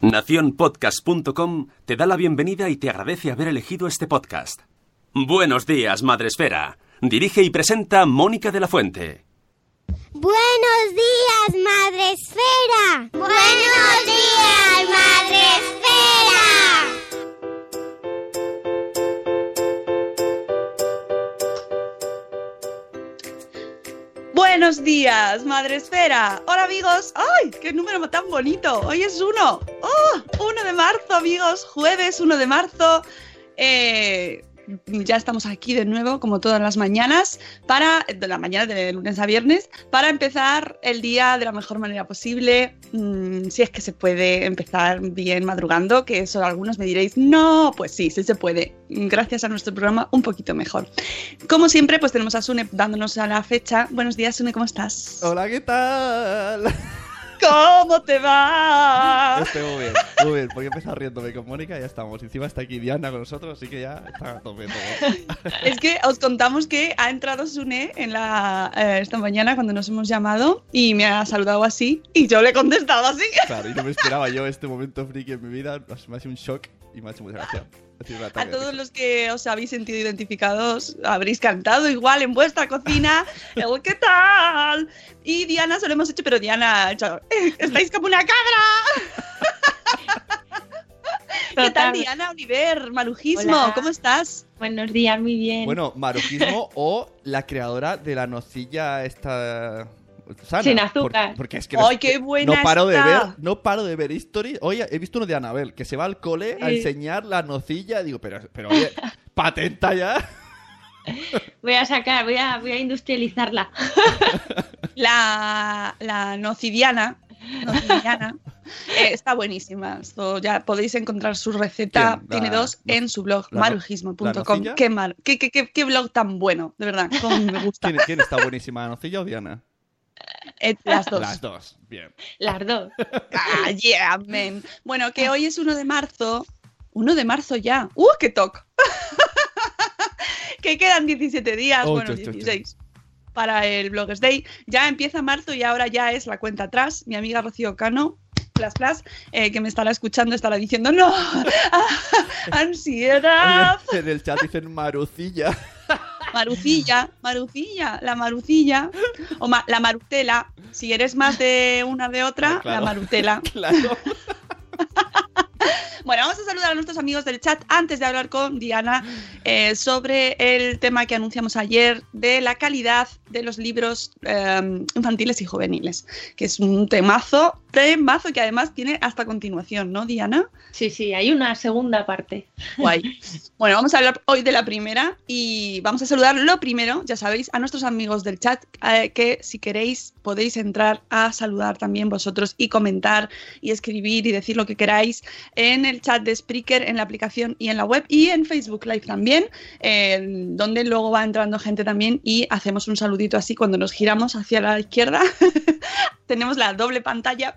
Naciónpodcast.com te da la bienvenida y te agradece haber elegido este podcast. Buenos días, Madre Esfera. Dirige y presenta Mónica de la Fuente. Buenos días, Madre Esfera. Buenos días, Madre Esfera. Buenos días, Madre Esfera. Hola, amigos. ¡Ay, qué número tan bonito! Hoy es uno. 1 de marzo, amigos. Jueves 1 de marzo. Eh, ya estamos aquí de nuevo, como todas las mañanas, para, de la mañana de lunes a viernes, para empezar el día de la mejor manera posible. Mm, si es que se puede empezar bien madrugando, que eso algunos me diréis, no, pues sí, sí se puede. Gracias a nuestro programa, un poquito mejor. Como siempre, pues tenemos a Sune dándonos a la fecha. Buenos días, Sune, ¿cómo estás? Hola, ¿qué tal? ¿Cómo te va? Estoy muy bien, muy bien, porque he empezado riéndome con Mónica y ya estamos. Encima está aquí Diana con nosotros, así que ya está a tope todo. Es que os contamos que ha entrado Sune en la, eh, esta mañana cuando nos hemos llamado y me ha saludado así y yo le he contestado así. Claro, y no me esperaba yo este momento friki en mi vida, me ha sido un shock y me ha hecho mucha gracia. A todos los que os habéis sentido identificados, habréis cantado igual en vuestra cocina. el ¿Qué tal? Y Diana se lo hemos hecho, pero Diana ha hecho, "Eh, estáis como una cabra. ¿Qué tal. Diana Oliver? Marujismo, Hola. ¿cómo estás? Buenos días, muy bien. Bueno, marujismo o la creadora de la nocilla esta sana. Sin azúcar. Por- porque es que ¡Ay, no, qué buena no paro de ver, no paro de ver stories. Hoy he visto uno de Anabel que se va al cole a enseñar la nocilla. Digo, pero, pero oye, patenta ya. Voy a sacar, voy a, voy a industrializarla. La, la nocidiana, nocidiana, eh, está buenísima. Ya podéis encontrar su receta, tiene dos, en su blog, marujismo.com. Qué, mar- qué, qué, qué- qué blog tan bueno, de verdad, cómo me gusta. ¿Quién, quién está buenísima, la nocilla o Diana? Eh, las dos. Las dos, bien. Las dos. Ah, yeah, man. Bueno, que hoy es 1 de marzo. 1 de marzo ya. ¡Uh, qué toc! que quedan 17 días, Oh, bueno, chu, chu, chu. 16 para el Bloggers Day. Ya empieza marzo y ahora ya es la cuenta atrás. Mi amiga Rocío Cano, plas, plas, eh, que me estará escuchando, estará diciendo, ¡No! ¡Ah, ¡Ansiedad! Oye, en el chat dicen marucilla. Marucilla, Marucilla, la Marucilla. O ma- la Marutela. Si eres más de una de otra, Ah, claro. la Marutela. Claro. Bueno, vamos a saludar a nuestros amigos del chat antes de hablar con Diana eh, sobre el tema que anunciamos ayer de la calidad de los libros eh, infantiles y juveniles, que es un temazo, temazo que además tiene hasta continuación, ¿no, Diana? Sí, sí, hay una segunda parte. Guay. Bueno, vamos a hablar hoy de la primera y vamos a saludar lo primero, ya sabéis, a nuestros amigos del chat, eh, que si queréis podéis entrar a saludar también vosotros y comentar y escribir y decir lo que queráis en el chat de Spreaker, en la aplicación y en la web y en Facebook Live también, donde luego va entrando gente también y hacemos un saludito así cuando nos giramos hacia la izquierda. Tenemos la doble pantalla.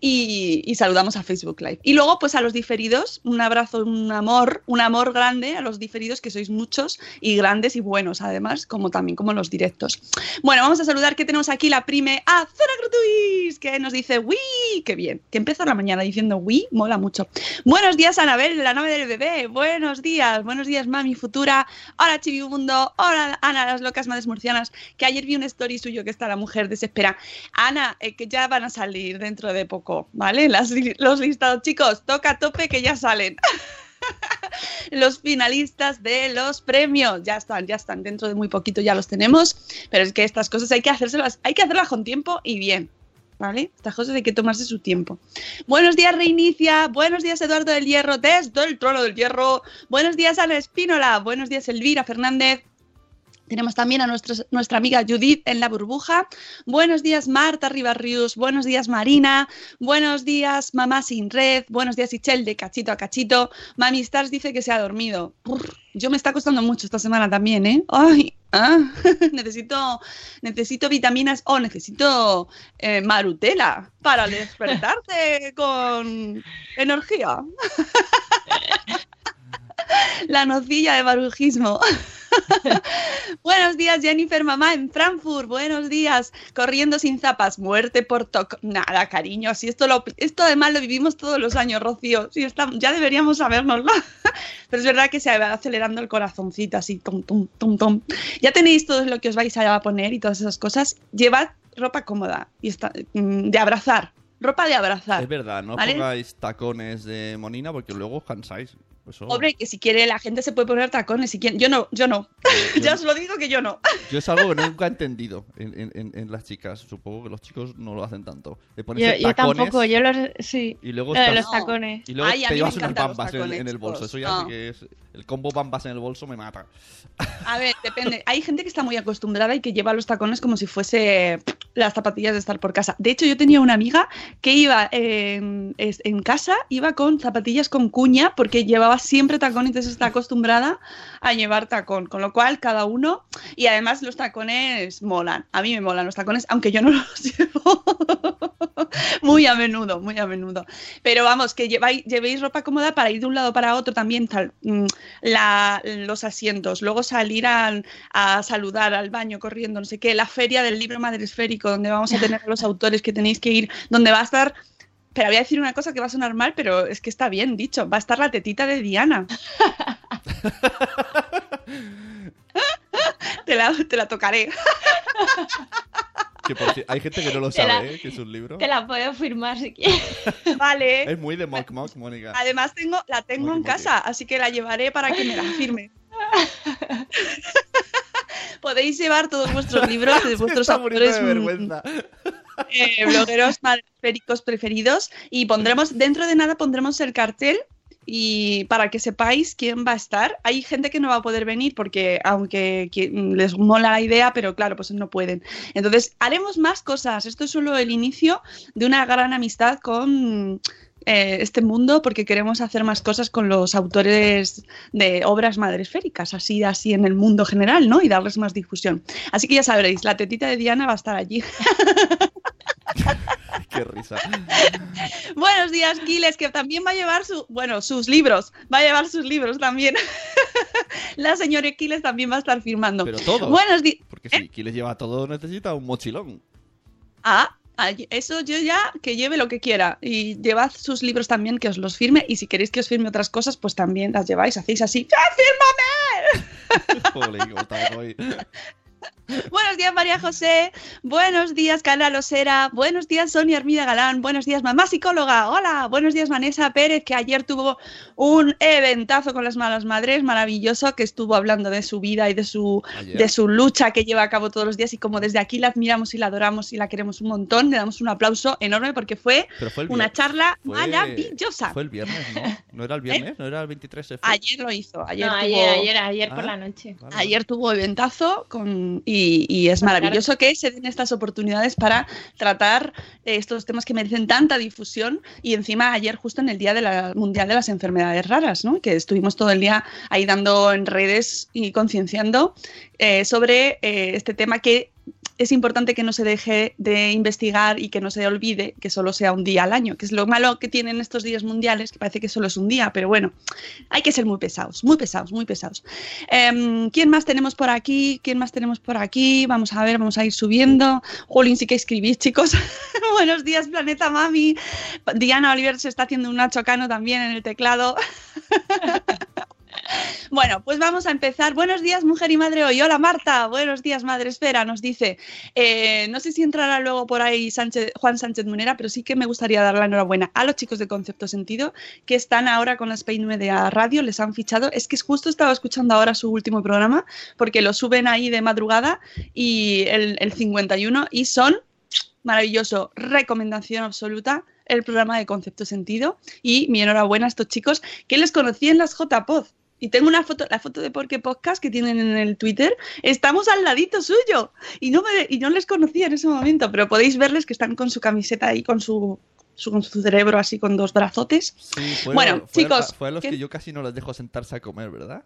Y, saludamos a Facebook Live. Y luego, pues a los diferidos, un abrazo, un amor, un amor grande a los diferidos, que sois muchos y grandes y buenos, además, como también como los directos. Bueno, vamos a saludar que tenemos aquí la prime a Zora Grutuis, que nos dice ¡Wii! ¡Qué bien! Que empieza la mañana diciendo ¡Wii! Mola mucho. Buenos días, Anabel, la nave del bebé. Buenos días, buenos días, mami futura. Hola, Chivibundo. Hola, Ana, las locas madres murcianas. Que ayer vi un story suyo que está la mujer desespera. Ana, eh, que ya van a salir dentro de poco, ¿vale? Las los listados, chicos, toca a tope que ya salen. los finalistas de los premios. Ya están, ya están. Dentro de muy poquito ya los tenemos. Pero es que estas cosas hay que hacérselas, hay que hacerlas con tiempo y bien. ¿Vale? Estas cosas hay que tomarse su tiempo. Buenos días, Reinicia. Buenos días, Eduardo del Hierro, desde el trono del hierro. Buenos días, Ana Espínola. Buenos días, Elvira Fernández. Tenemos también a nuestros- nuestra amiga Judith en la burbuja. Buenos días, Marta Ribarrius. Buenos días, Marina. Buenos días, Mamá Sin Red. Buenos días, Ichel, de cachito a cachito. Mami Stars dice que se ha dormido. Yo me está costando mucho esta semana también, ¿eh? Ay, ah, necesito, necesito vitaminas o necesito eh, marutela para despertarte con energía. La nocilla de barujismo. Buenos días, Jennifer, mamá, en Frankfurt. Buenos días. Corriendo sin zapas. Muerte por toc. Nada, cariño. Si esto, lo, esto además lo vivimos todos los años, Rocío. Si está, ya deberíamos sabernoslo. Pero es verdad que se va acelerando el corazoncito así. Tum, tum, tum, tum. Ya tenéis todo lo que os vais a poner y todas esas cosas. Llevad ropa cómoda y está, mm, de abrazar. Ropa de abrazar. Es verdad, no ¿Vale? pongáis tacones de monina porque luego os cansáis. Eso- Hombre, que si quiere la gente se puede poner tacones. Si quiere. Yo no, yo no. yo, ya os lo digo que yo no. yo es algo que nunca he entendido en, en- en- en las chicas. Supongo que los chicos no lo hacen tanto. De Yo, ponerse yo tacones tampoco, yo los. Sí. y luego estás- los tacones. Y luego Ay, te llevas unas bambas en, tacones, en el bolso. Eso ya No. sí que es. El combo bambas en el bolso me mata. A ver, depende. Hay gente que está muy acostumbrada y que lleva los tacones como si fuese las zapatillas de estar por casa. De hecho, yo tenía una amiga que iba en, es- en casa, iba con zapatillas con cuña porque llevaba siempre tacón, entonces está acostumbrada a llevar tacón. Con lo cual, cada uno. Y además, los tacones molan. A mí me molan los tacones, aunque yo no los llevo muy a menudo, muy a menudo. Pero vamos, que lleváis, llevéis ropa cómoda para ir de un lado para otro también, tal, mm, los asientos, luego salir al- a, saludar al baño corriendo, no sé qué, la feria del libro madresférico, donde vamos a tener a los autores que tenéis que ir, donde va a estar... Pero voy a decir una cosa que va a sonar mal, pero es que está bien dicho. Va a estar la tetita de Diana. te, la, te la tocaré. Que por si- hay gente que no lo Te la- sabe, ¿eh? que es un libro. Te la puedo firmar si quieres. Vale. Es muy de Mock Mock, Mónica. Además tengo, la tengo en casa, así que la llevaré para que me la firme. Podéis llevar todos vuestros libros de vuestros autores de vergüenza. Eh, blogueros madresféricos preferidos y pondremos, dentro de nada pondremos el cartel y para que sepáis quién va a estar. Hay gente que no va a poder venir porque aunque les mola la idea, pero claro, pues no pueden. Entonces, haremos más cosas. Esto es solo el inicio de una gran amistad con eh, este mundo porque queremos hacer más cosas con los autores de obras madresféricas, así, así en el mundo general, ¿no? Y darles más difusión. Así que ya sabréis, la tetita de Diana va a estar allí. Qué risa. Buenos días, Kiles, que también va a llevar su, bueno, sus libros, va a llevar sus libros también. La señora Kiles también va a estar firmando. Pero todo. Buenos días. Porque si quieres llevar todo, necesita un mochilón. Ah, ay, eso yo ya que lleve lo que quiera. Y llevad sus libros también, que os los firme. Y si queréis que os firme otras cosas, pues también las lleváis, hacéis así. ¡Ah, fírmame! Joder. Buenos días, María José. Buenos días, Cala Losera. Buenos días, Sonia Armida Galán. Buenos días, mamá psicóloga. Hola. Buenos días, Vanessa Pérez, que ayer tuvo un eventazo con las malas madres maravilloso, que estuvo hablando de su vida y de su, Ayer. de su lucha que lleva a cabo todos los días. Y como desde aquí la admiramos y la adoramos y la queremos un montón, le damos un aplauso enorme porque fue una charla fue- maravillosa. Fue el viernes, ¿no? ¿No era el viernes? ¿No era el 23 de Ayer lo hizo. Ayer, No, tuvo, ayer, ayer, ayer por Ah. la noche. Vale, ayer tuvo eventazo con y, y es maravilloso que se den estas oportunidades para tratar eh, estos temas que merecen tanta difusión y encima ayer justo en el Día de la Mundial de las Enfermedades Raras, ¿no? que estuvimos todo el día ahí dando en redes y concienciando eh, sobre eh, este tema que es importante que no se deje de investigar y que no se olvide que solo sea un día al año, que es lo malo que tienen estos días mundiales, que parece que solo es un día, pero bueno, hay que ser muy pesados, muy pesados, muy pesados. Em, ¿Quién más tenemos por aquí? ¿Quién más tenemos por aquí? Vamos a ver, vamos a ir subiendo. Jolín, sí que escribís, chicos. Buenos días, Planeta Mami. Diana Oliver se está haciendo un Nacho Cano también en el teclado. Bueno, pues vamos a empezar. Buenos días, mujer y madre hoy. Hola, Marta. Buenos días, madre esfera. Nos dice, eh, no sé si entrará luego por ahí Sánchez- Juan Sánchez Munera, pero sí que me gustaría dar la enhorabuena a los chicos de Concepto Sentido que están ahora con la Spain Media Radio. Les han fichado. Es que justo estaba escuchando ahora su último programa porque lo suben ahí de madrugada y el, el 51 y son maravilloso. Recomendación absoluta el programa de Concepto Sentido y mi enhorabuena a estos chicos que les conocí en las JPod. Y tengo una foto, la foto de Porque Podcast que tienen en el Twitter. Estamos al ladito suyo. Y no, me, y no les conocía en ese momento, pero podéis verles que están con su camiseta ahí, con su, su- con su cerebro así, con dos brazotes. Sí, fue- Bueno, fue- chicos, Fue a los ¿qué- que yo casi no les dejo sentarse a comer, ¿verdad?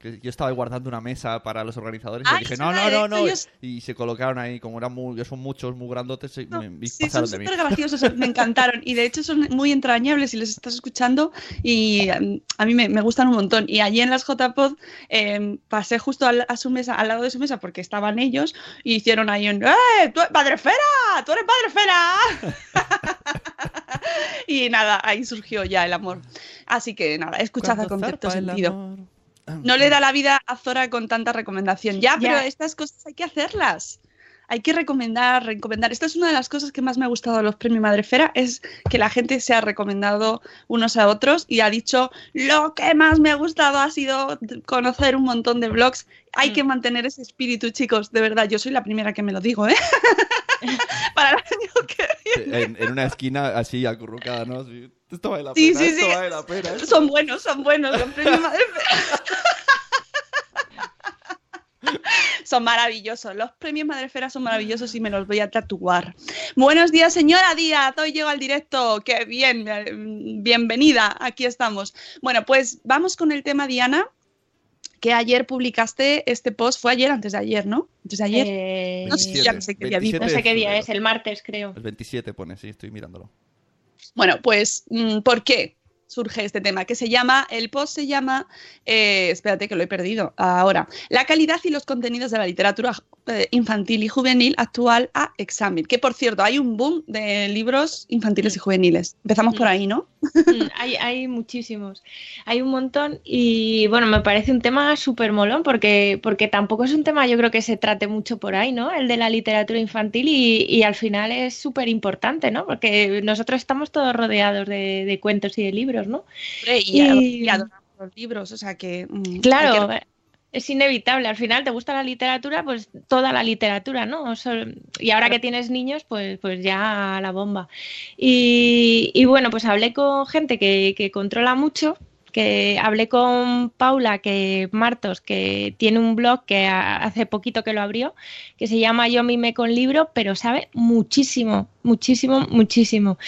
Que yo estaba guardando una mesa para los organizadores y Ay, les dije, no, no, no, no. Y se colocaron ahí, como eran muy, son muchos, muy grandotes, y No, me, sí, son pasaron de mí. súper graciosos, me encantaron. Y de hecho son muy entrañables y les estás escuchando y mm, a mí me, me gustan un montón. Y allí en las JPod eh, pasé justo al, a su mesa, al lado de su mesa porque estaban ellos y hicieron ahí un ¡Eh! ¡Tú, ¡Padre Fera! ¡Tú eres Padre Fera! y nada, ahí surgió ya el amor. Así que nada, escuchad a concepto sentido. Amor. No le da la vida a Zora con tanta recomendación. Ya, pero Ya. estas cosas hay que hacerlas. Hay que recomendar, recomendar. Esta es una de las cosas que más me ha gustado de los premios Madrefera, es que la gente se ha recomendado unos a otros y ha dicho, lo que más me ha gustado ha sido conocer un montón de blogs. Hay Mm. que mantener ese espíritu, chicos. De verdad, yo soy la primera que me lo digo, ¿eh? Para el año que viene. En, en una esquina así acurrucada, ¿no? Esto vale la Sí, pena, sí, esto sí. vale la pena. esto- Son buenos, son buenos los premios Madrefera. Son maravillosos, los premios Madrefera son maravillosos y me los voy a tatuar. Buenos días, señora Díaz, hoy llego al directo, qué bien, eh, bienvenida, aquí estamos. Bueno, pues vamos con el tema, Diana, que ayer publicaste este post, fue ayer, antes de ayer, ¿no? Antes de ayer. Eh, No sé, ya no sé qué día vi. 27 no sé qué día es, el martes creo. El 27 pone, sí, estoy mirándolo. Bueno, pues, mm, ¿por qué surge este tema? Que se llama, el post se llama, eh, espérate que lo he perdido ahora, la calidad y los contenidos de la literatura eh, infantil y juvenil actual a examen. Que por cierto, hay un boom de libros infantiles y juveniles. Empezamos por ahí, ¿no? Mm, hay, hay muchísimos, hay un montón y bueno, me parece un tema súper molón porque, porque tampoco es un tema yo creo que se trate mucho por ahí, ¿no? El de la literatura infantil y, y al final es súper importante, ¿no? Porque nosotros estamos todos rodeados de, de cuentos y de libros, ¿no? Y, Y- y adoramos los libros, o sea que... mm, Claro, que- es inevitable. Al final te gusta la literatura, pues toda la literatura, ¿no? Y ahora que tienes niños, pues, pues ya la bomba. Y, y bueno, pues hablé con gente que, que controla mucho, que hablé con Paula, que Martos, que tiene un blog que hace poquito que lo abrió, que se llama Yo mime con libro, pero sabe muchísimo, muchísimo, muchísimo.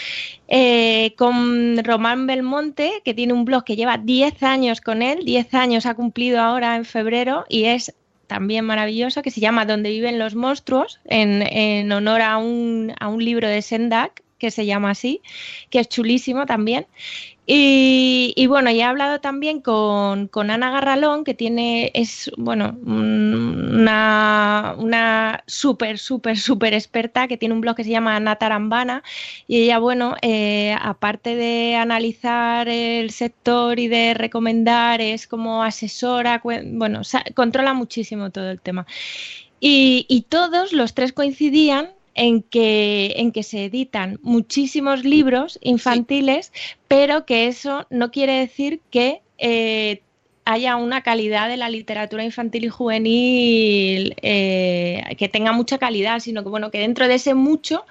Eh, con Román Belmonte, que tiene un blog que lleva 10 años con él, 10 años ha cumplido ahora en febrero y es también maravilloso, que se llama Donde viven los monstruos, en, en honor a un, a un libro de Sendak, que se llama así, que es chulísimo también. Y, bueno, ya he hablado también con, con Ana Garralón, que tiene, es, bueno, mm, una, una súper, súper, súper experta, que tiene un blog que se llama Ana Tarambana, y ella, bueno, eh, aparte de analizar el sector y de recomendar, es como asesora, bueno, controla muchísimo todo el tema. Y todos los tres coincidían en que, en que se editan muchísimos libros infantiles, pero que eso no quiere decir que eh, haya una calidad de la literatura infantil y juvenil eh, que tenga mucha calidad, sino que bueno, que dentro de ese mucho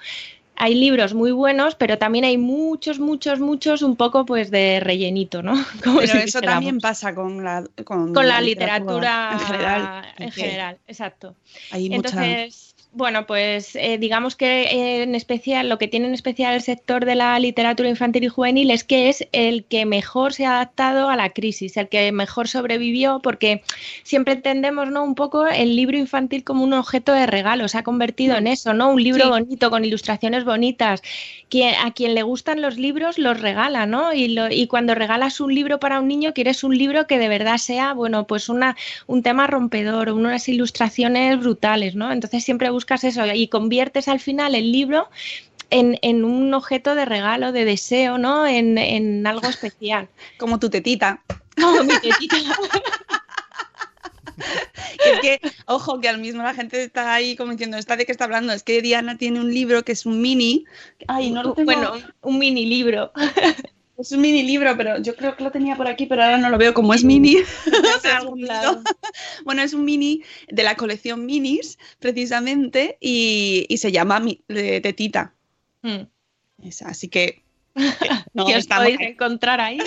hay libros muy buenos, pero también hay muchos, muchos, muchos un poco pues de rellenito, ¿no? Como pero eso también pasa con la, con, la, literatura, en general. En general, exacto. Hay Entonces, bueno, pues eh, digamos que eh, en especial lo que tiene en especial el sector de la literatura infantil y juvenil es que es el que mejor se ha adaptado a la crisis, el que mejor sobrevivió, porque siempre entendemos, ¿no? Un poco el libro infantil como un objeto de regalo, se ha convertido en eso, ¿no? Un libro bonito con ilustraciones bonitas. A quien le gustan los libros los regala, ¿no? Y, y cuando regalas un libro para un niño quieres un libro que de verdad sea, bueno, pues una un tema rompedor, unas ilustraciones brutales, ¿no? Entonces siempre buscas eso y conviertes al final el libro en, un objeto de regalo, de deseo, ¿no? En, algo especial. Como tu tetita. Como mi tetita. es que, ojo, que al mismo la gente está ahí como diciendo, ¿está de qué está hablando? Es que Diana tiene un libro que es un mini. Ay, no lo tengo. Bueno, un mini libro. Es un mini libro, pero yo creo que lo tenía por aquí, pero ahora no lo veo como es mini. bueno, es un mini de la colección minis, precisamente, y, se llama Tetita. Hmm. así que. No, ¿Qué os podéis encontrar ahí?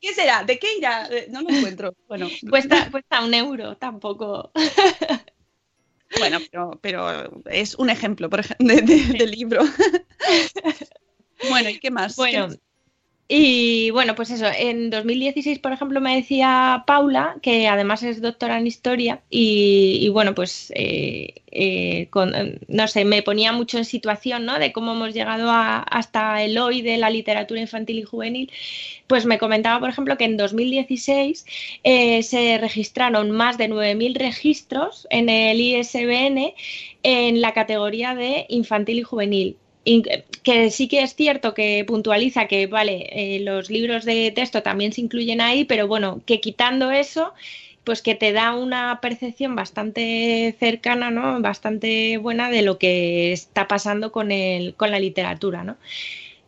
¿Qué será? ¿De qué irá? No lo encuentro. Bueno. Cuesta, cuesta un euro, tampoco. Bueno, pero, es un ejemplo, por ejemplo, de, libro. Bueno, ¿y qué más? Bueno, y bueno, pues eso, en 2016, por ejemplo, me decía Paula, que además es doctora en historia, y, bueno, pues eh, eh, no sé, me ponía mucho en situación, ¿no? De cómo hemos llegado hasta el hoy de la literatura infantil y juvenil. Pues me comentaba, por ejemplo, que en 2016 eh, se registraron más de 9.000 registros en el ISBN en la categoría de infantil y juvenil que sí que es cierto que puntualiza que, vale, eh, los libros de texto también se incluyen ahí, pero bueno, que quitando eso, pues que te da una percepción bastante cercana, ¿no? Bastante buena de lo que está pasando con, el, con la literatura, ¿no?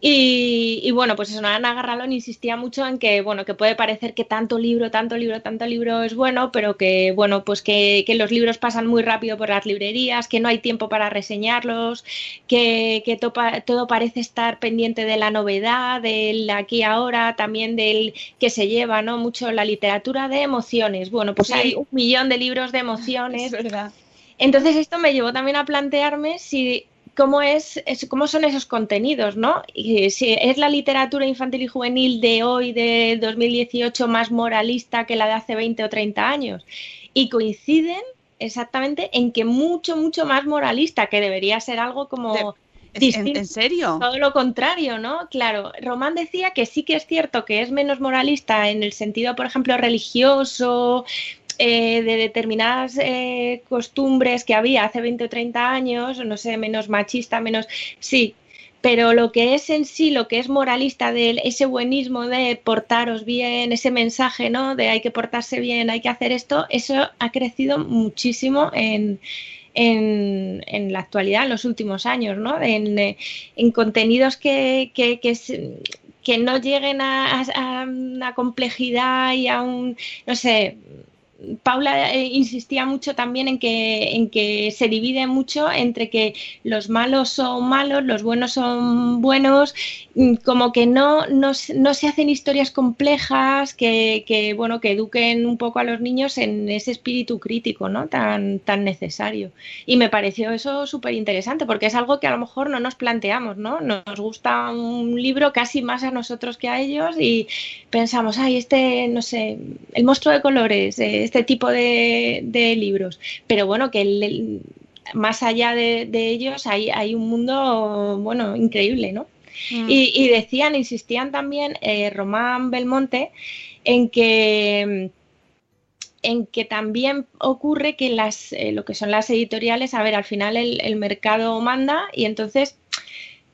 Y, bueno, pues eso, Ana Garralón insistía mucho en que, bueno, que puede parecer que tanto libro, tanto libro, tanto libro es bueno, pero que, bueno, pues que, los libros pasan muy rápido por las librerías, que no hay tiempo para reseñarlos, que, que todo parece estar pendiente de la novedad, del aquí ahora, también del que se lleva, ¿no? Mucho la literatura de emociones. Bueno, pues hay un millón de libros de emociones. Es verdad. Entonces esto me llevó también a plantearme si cómo, es, cómo son esos contenidos, ¿no? Y si es la literatura infantil y juvenil de hoy, de 2018, más moralista que la de hace 20 o 30 años. Y coinciden exactamente en que mucho, mucho más moralista, que debería ser algo como... ¿En, serio? Todo lo contrario, ¿no? Claro, Román decía que sí que es cierto que es menos moralista en el sentido, por ejemplo, religioso, eh, de determinadas eh, costumbres que había hace 20 o 30 años, no sé, menos machista, menos... Sí, pero lo que es en sí, lo que es moralista de ese buenismo de portaros bien, ese mensaje, ¿no? De hay que portarse bien, hay que hacer esto, eso ha crecido muchísimo en, en, la actualidad, en los últimos años, ¿no? En, en contenidos que, que, que, que, no lleguen a, a, una complejidad y a un, no sé, Paula eh, insistía mucho también en que, en que se divide mucho entre que los malos son malos, los buenos son buenos, mm, como que no, no, se hacen historias complejas que, bueno, que eduquen un poco a los niños en ese espíritu crítico ¿no? tan, tan necesario. Y me pareció eso súper interesante porque es algo que a lo mejor no nos planteamos, ¿no? Nos gusta un libro casi más a nosotros que a ellos y pensamos, ay, este, no sé, el monstruo de colores. Eh, este tipo de, libros. Pero bueno, que más allá de, ellos hay, hay, un mundo, bueno, increíble, ¿no? Mm. Y, decían, insistían también eh, Román Belmonte en que en que también ocurre que las, eh, lo que son las editoriales, a ver, al final el, el mercado manda y entonces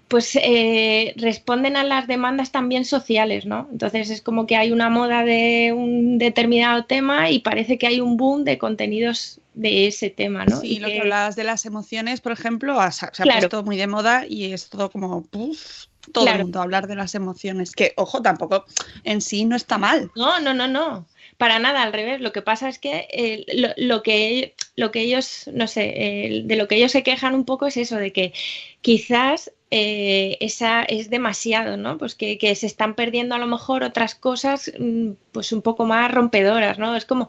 pues eh, responden a las demandas también sociales, ¿no? Entonces es como que hay una moda de un determinado tema y parece que hay un boom de contenidos de ese tema, ¿no? Sí, y lo que... hablabas de las emociones, por ejemplo, se ha puesto muy de moda y es todo como, puff, todo el mundo hablar de las emociones, que, ojo, tampoco en sí no está mal. No, no, no, no, para nada, al revés. Lo que pasa es que eh, lo, que lo que ellos, no sé, eh, de lo que ellos se quejan un poco es eso, de que quizás eh, esa es demasiado, ¿no? Pues que, se están perdiendo a lo mejor otras cosas mm, pues un poco más rompedoras, ¿no? Es como,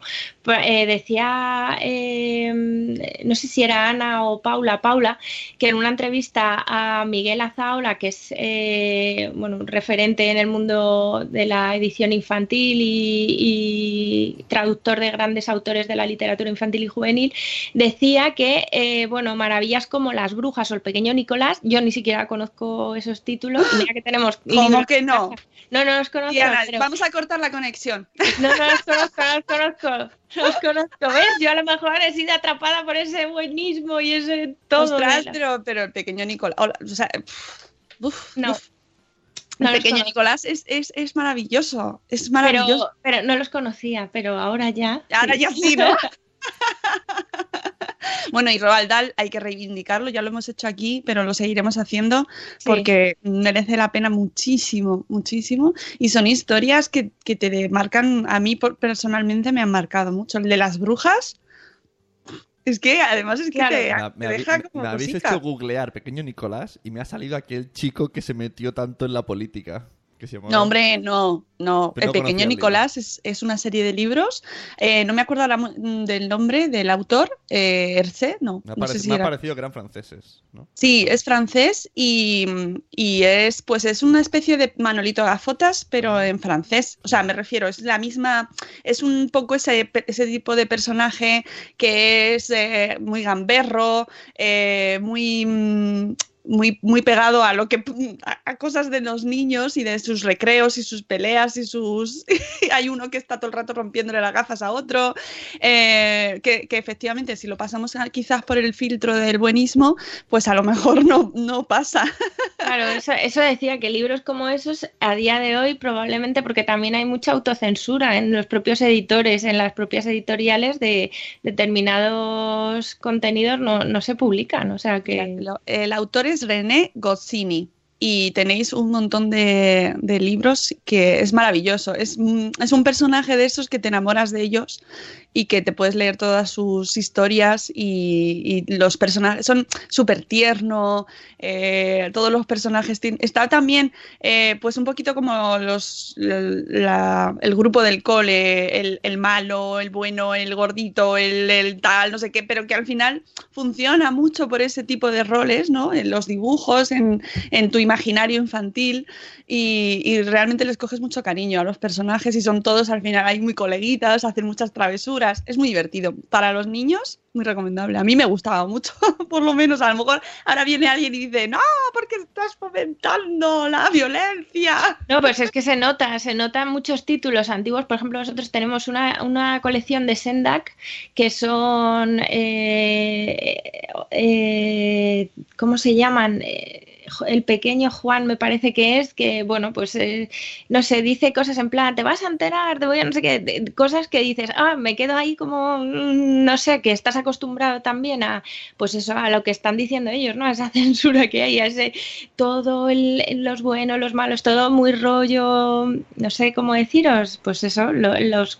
eh, decía, em, no sé si era Ana o Paula, Paula, que en una entrevista a Miguel Azaola, que es, eh, bueno, un referente en el mundo de la edición infantil y, traductor de grandes autores de la literatura infantil y juvenil, decía que, bueno, maravillas como Las Brujas o El Pequeño Nicolás, yo ni siquiera conozco esos títulos. mira que tenemos. ¿Cómo que no? No, no los conozco. Vamos a cortar la conexión. No, no los conozco, no los conozco. No los conozco. ¿Ves? Yo a lo mejor he sido atrapada por ese buenismo y ese todo. Ostras, pero, pero el pequeño Nicolás. O sea, no. el pequeño Nicolás es, es, es, maravilloso. Es maravilloso. Pero, pero no los conocía, pero ahora ya. Ahora ya sí, ¿no? Bueno, y Roald Dahl hay que reivindicarlo, ya lo hemos hecho aquí, pero lo seguiremos haciendo porque merece la pena muchísimo, muchísimo. Y son historias que, te marcan, a mí personalmente me han marcado mucho. El de las brujas, es que además es que te, me, deja como me habéis hecho googlear pequeño Nicolás y me ha salido aquel chico que se metió tanto en la política. No, hombre, no, no. el pequeño Nicolás es, una serie de libros. Eh, no me acuerdo del nombre del autor, eh, no. Me ha, no sé si me ha parecido que eran franceses, ¿no? Sí, es francés y, es, pues es una especie de Manolito Gafotas, pero en francés. O sea, me refiero, es la misma, es un poco ese, ese tipo de personaje que es eh, muy gamberro, eh, muy mm, muy, muy pegado a lo que a, cosas de los niños y de sus recreos y sus peleas y sus hay uno que está todo el rato rompiéndole las gafas a otro eh, que, efectivamente si lo pasamos quizás por el filtro del buenismo pues a lo mejor no, no pasa. Claro eso, eso decía que libros como esos a día de hoy probablemente porque también hay mucha autocensura en los propios editores en las propias editoriales de determinados contenidos no, no se publican o sea que el autor es René Goscinny y tenéis un montón de, libros que es maravilloso. Es, es, un personaje de esos que te enamoras de ellos y que te puedes leer todas sus historias y, los personajes son súper tierno, eh, todos los personajes está también eh, pues un poquito como los el grupo del cole, el, malo, el bueno, el gordito, el, tal, no sé qué, pero que al final funciona mucho por ese tipo de roles, ¿no? En los dibujos, en, en tu imaginario infantil y, realmente les coges mucho cariño a los personajes y son todos al final muy coleguitas, hacen muchas travesuras, es muy divertido. Para los niños, muy recomendable. A mí me gustaba mucho, por lo menos a lo mejor ahora viene alguien y dice, no, porque estás fomentando la violencia. No, pues es que se nota, se notan muchos títulos antiguos. Por ejemplo, nosotros tenemos una, una colección de Sendak que son, eh, eh, ¿cómo se llaman? Eh, el pequeño Juan me parece que es, que bueno, pues eh, no sé, dice cosas en plan, te vas a enterar, te voy a no sé qué, cosas que dices, ah, me quedo ahí como, mm, no sé, que estás acostumbrado también a, pues eso, a lo que están diciendo ellos, ¿no? A esa censura que hay, a ese, todo los buenos, los malos, todo muy rollo, no sé cómo deciros, pues eso, los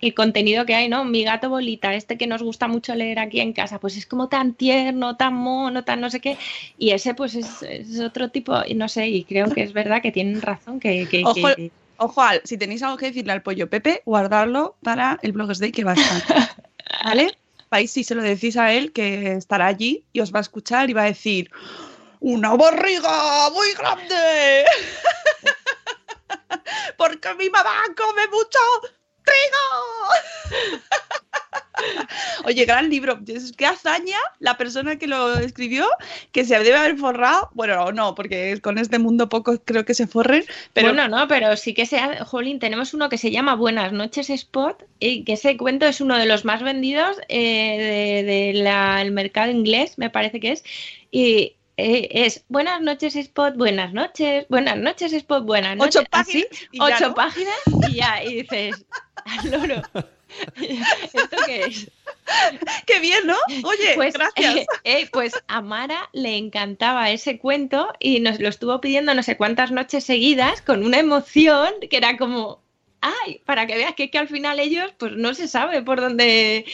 el contenido que hay, ¿no? Mi gato bolita, este que nos gusta mucho leer aquí en casa, pues es como tan tierno, tan mono, tan no sé qué, y ese pues es, otro tipo, y no sé, y creo que es verdad que tienen razón que... ojo, Al, si tenéis algo que decirle al pollo Pepe, guardarlo para el Bloggers Day que va a estar, ¿vale? Vais si se lo decís a él, que estará allí y os va a escuchar y va a decir, ¡una barriga muy grande! Porque mi mamá come mucho Oye, gran libro. Qué hazaña la persona que lo escribió, que se debe haber forrado. Bueno, no, porque con este mundo poco creo que se forren. Pero... Bueno, no, pero sí que sea, Jolín, tenemos uno que se llama Buenas noches Spot, y que ese cuento es uno de los más vendidos del de, mercado inglés, me parece que es. Y eh, es buenas noches Spot, buenas noches, buenas noches Spot, buenas noches. Ocho páginas. ocho páginas y ya, y dices, al loro. ¿Esto qué es? Qué bien, ¿no? Oye, pues, gracias. Eh, eh, pues a Mara le encantaba ese cuento y nos lo estuvo pidiendo no sé cuántas noches seguidas con una emoción que era como, ¡ay! Para que veas que, que al final ellos, pues no se sabe por dónde,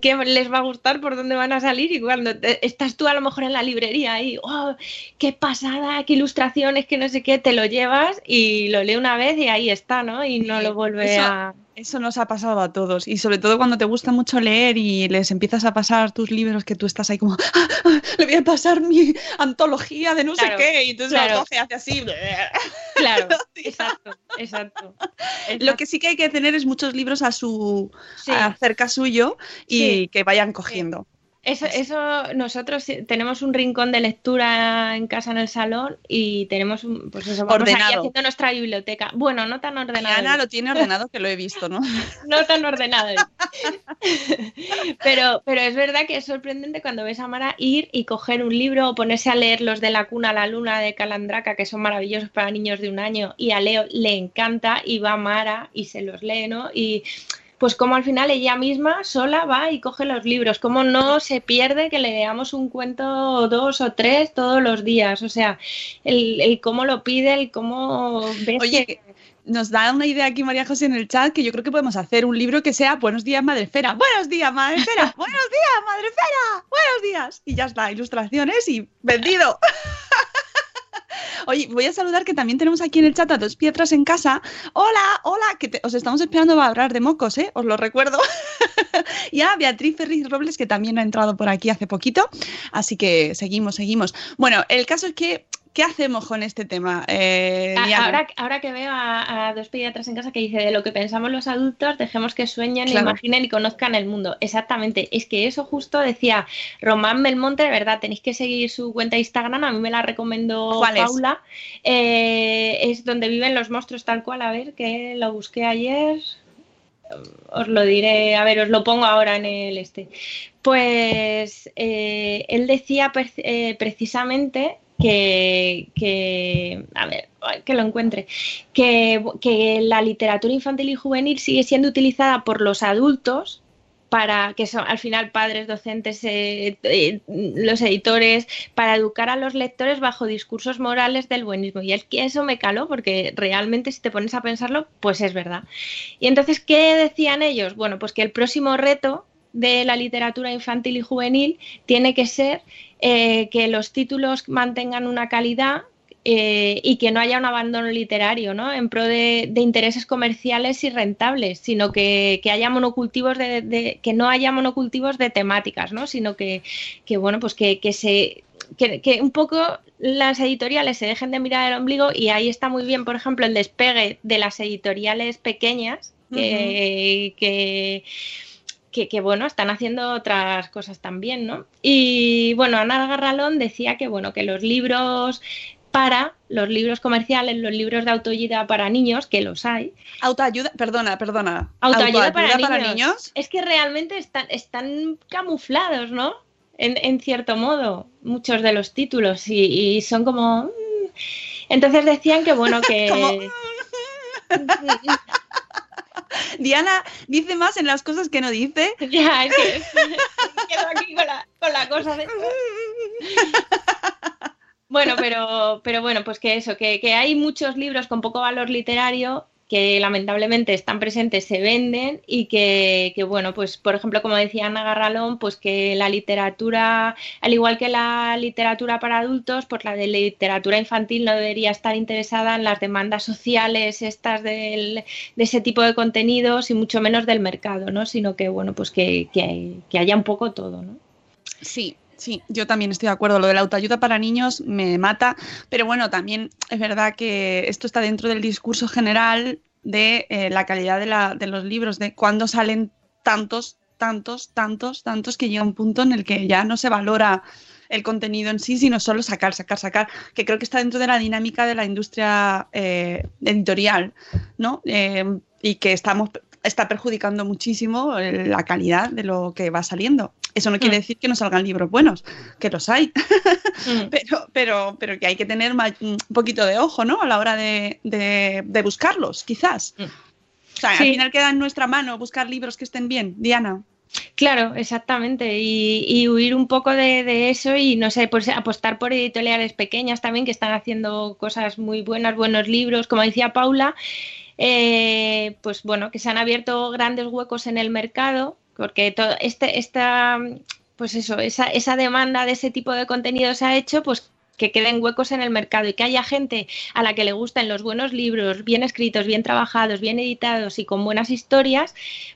qué les va a gustar, por dónde van a salir. Y cuando estás tú a lo mejor en la librería y, ¡oh! ¡Qué pasada! ¡Qué ilustraciones! ¡Qué no sé qué! Te lo llevas y lo lee una vez y ahí está, ¿no? Y no lo vuelve a eso nos ha pasado a todos. Y sobre todo cuando te gusta mucho leer y les empiezas a pasar tus libros que tú estás ahí como, ah, ah, le voy a pasar mi antología de no sé qué y entonces claro. lo hace así. Claro, exacto, exacto, Lo que sí que hay que tener es muchos libros a su cerca suyo y que vayan cogiendo. Eso, eso, nosotros tenemos un rincón de lectura en casa en el salón y tenemos un, pues eso, vamos ordenado. haciendo nuestra biblioteca. Bueno, no tan ordenado. Ana lo tiene ordenado que lo he visto, ¿no? no tan ordenado. pero, pero es verdad que es sorprendente cuando ves a Mara ir y coger un libro o ponerse a leer los de la cuna a la luna de Calandraca, que son maravillosos para niños de un año, y a Leo le encanta y va a Mara y se los lee, ¿no? Y pues como al final ella misma sola va y coge los libros, como no se pierde que le leamos un cuento dos o tres todos los días, o sea, el, cómo lo pide, el cómo ves Oye, Nos da una idea aquí María José en el chat que yo creo que podemos hacer un libro que sea Buenos días, Madrefera. Buenos días, Madrefera. Buenos días, Madrefera. Buenos días. Y ya está, ilustraciones y vendido. Oye, voy a saludar que también tenemos aquí en el chat a dos piedras en casa. Hola, hola, que os estamos esperando para hablar de mocos, ¿eh? Os lo recuerdo. y a Beatriz Ferriz Robles, que también ha entrado por aquí hace poquito. Así que seguimos, seguimos. Bueno, el caso es que ¿Qué hacemos con este tema? Eh, ahora, ahora, que veo a, dos pediatras en casa que dice de lo que pensamos los adultos, dejemos que sueñen, imaginen y conozcan el mundo. Exactamente, es que eso justo decía Román Belmonte, de verdad, tenéis que seguir su cuenta de Instagram, a mí me la recomendó Paula. Eh, es donde viven los monstruos tal cual, a ver, que lo busqué ayer os lo diré, a ver, os lo pongo ahora en el este. Pues eh, él decía precisamente que, a ver, que lo encuentre, que, la literatura infantil y juvenil sigue siendo utilizada por los adultos para que son al final padres, docentes, eh, eh, los editores, para educar a los lectores bajo discursos morales del buenismo. Y es que eso me caló porque realmente si te pones a pensarlo, pues es verdad. Y entonces, ¿qué decían ellos? Bueno, pues que el próximo reto de la literatura infantil y juvenil tiene que ser eh, que los títulos mantengan una calidad eh, y que no haya un abandono literario, ¿no? En pro de, intereses comerciales y rentables, sino que, haya monocultivos de, que no haya monocultivos de temáticas, ¿no? Sino que, bueno, pues que, se que, un poco las editoriales se dejen de mirar el ombligo y ahí está muy bien, por ejemplo, el despegue de las editoriales pequeñas que que, bueno, están haciendo otras cosas también, ¿no? Y bueno, Ana Garralón decía que bueno, que los libros para los libros comerciales, los libros de autoayuda para niños, que los hay. Autoayuda, perdona, perdona. Autoayuda, para, niños. Es que realmente están, están camuflados, ¿no? En, cierto modo, muchos de los títulos y, son como... Mm. Entonces decían que bueno, que... Diana dice más en las cosas que no dice. Ya, es que quedo aquí con la, con la cosa de... Bueno, pero, pero bueno, pues que eso, que, que hay muchos libros con poco valor literario que lamentablemente están presentes se venden y que, bueno, pues por ejemplo, como decía Ana Garralón, pues que la literatura, al igual que la literatura para adultos, pues la de literatura infantil no debería estar interesada en las demandas sociales estas de ese tipo de contenidos y mucho menos del mercado, ¿no? Sino que, bueno, pues que, que haya un poco todo, ¿no? Sí, Sí, yo también estoy de acuerdo. Lo de la autoayuda para niños me mata, pero bueno, también es verdad que esto está dentro del discurso general de eh, la calidad de, la, de los libros, de cuando salen tantos, tantos, tantos, tantos, que llega un punto en el que ya no se valora el contenido en sí, sino solo sacar, sacar, sacar, que creo que está dentro de la dinámica de la industria eh, editorial, ¿no? Eh, y que estamos está perjudicando muchísimo la calidad de lo que va saliendo. Eso no quiere mm. decir que no salgan libros buenos, que los hay, mm. pero, pero, pero que hay que tener un poquito de ojo, ¿no? A la hora de, de, buscarlos, quizás. Mm. O sea, al final queda en nuestra mano buscar libros que estén bien. Diana. Claro, exactamente. Y, huir un poco de, de, eso y, no sé, pues apostar por editoriales pequeñas también que están haciendo cosas muy buenas, buenos libros. Como decía Paula, eh, pues bueno, que se han abierto grandes huecos en el mercado, porque todo este, esta, pues eso, esa, esa demanda de ese tipo de contenido se ha hecho, pues que queden huecos en el mercado y que haya gente a la que le gusten los buenos libros, bien escritos, bien trabajados, bien editados y con buenas historias,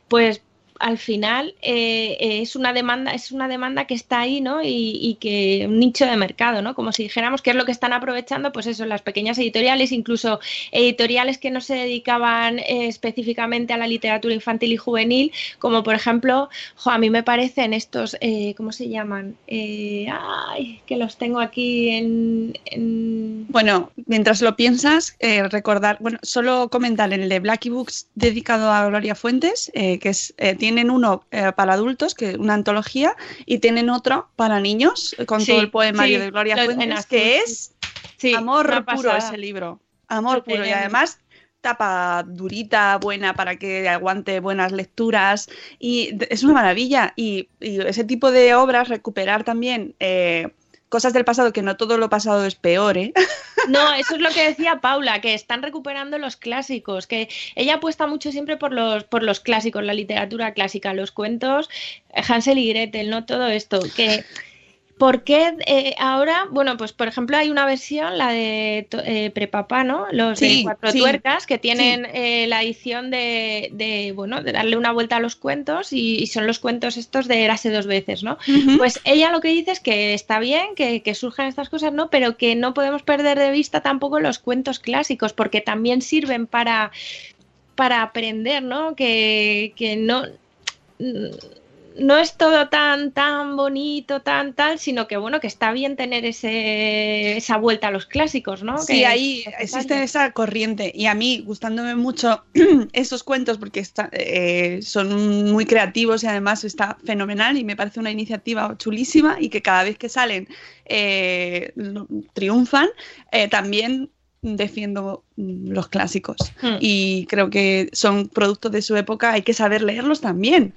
pues al final eh, es una demanda, es una demanda que está ahí, ¿no? Y, que un nicho de mercado, ¿no? Como si dijéramos que es lo que están aprovechando, pues eso, las pequeñas editoriales, incluso editoriales que no se dedicaban eh, específicamente a la literatura infantil y juvenil, como por ejemplo, a mí me parecen estos, eh, ¿cómo se llaman? ay, que los tengo aquí en, Bueno, mientras lo piensas, recordar, bueno, solo comentar el de Blacky Books dedicado a Gloria Fuentes, que es tienen uno eh, para adultos, que una antología, y tienen otro para niños, con todo el poemario de Gloria Fuentes, que es amor puro ese libro. Amor puro. Y además tapa durita, buena para que aguante buenas lecturas y es una maravilla y, ese tipo de obras recuperar también eh, cosas del pasado, que no todo lo pasado es peor, ¿eh? No, eso es lo que decía Paula, que están recuperando los clásicos, que ella apuesta mucho siempre por los, por los clásicos, la literatura clásica, los cuentos, Hansel y Gretel, ¿no? Todo esto, que ¿Por qué eh, ahora, bueno, pues por ejemplo hay una versión, la de eh, Prepapá, ¿no? Los de cuatro tuercas, que tienen eh, la edición de, bueno, de darle una vuelta a los cuentos y, son los cuentos estos de Erase dos veces, ¿no? Pues ella lo que dice es que está bien, que, que, surjan estas cosas, ¿no? Pero que no podemos perder de vista tampoco los cuentos clásicos, porque también sirven para, para aprender, ¿no? Que, que no no es todo tan, tan bonito, tan tal, sino que bueno, que está bien tener ese, esa vuelta a los clásicos, ¿no? Sí, ahí existe esa corriente. Y a mí, gustándome mucho esos cuentos, porque eh, son muy creativos y además está fenomenal y me parece una iniciativa chulísima y que cada vez que salen eh, triunfan, eh, también defiendo los clásicos. Hmm. Y creo que son productos de su época, hay que saber leerlos también.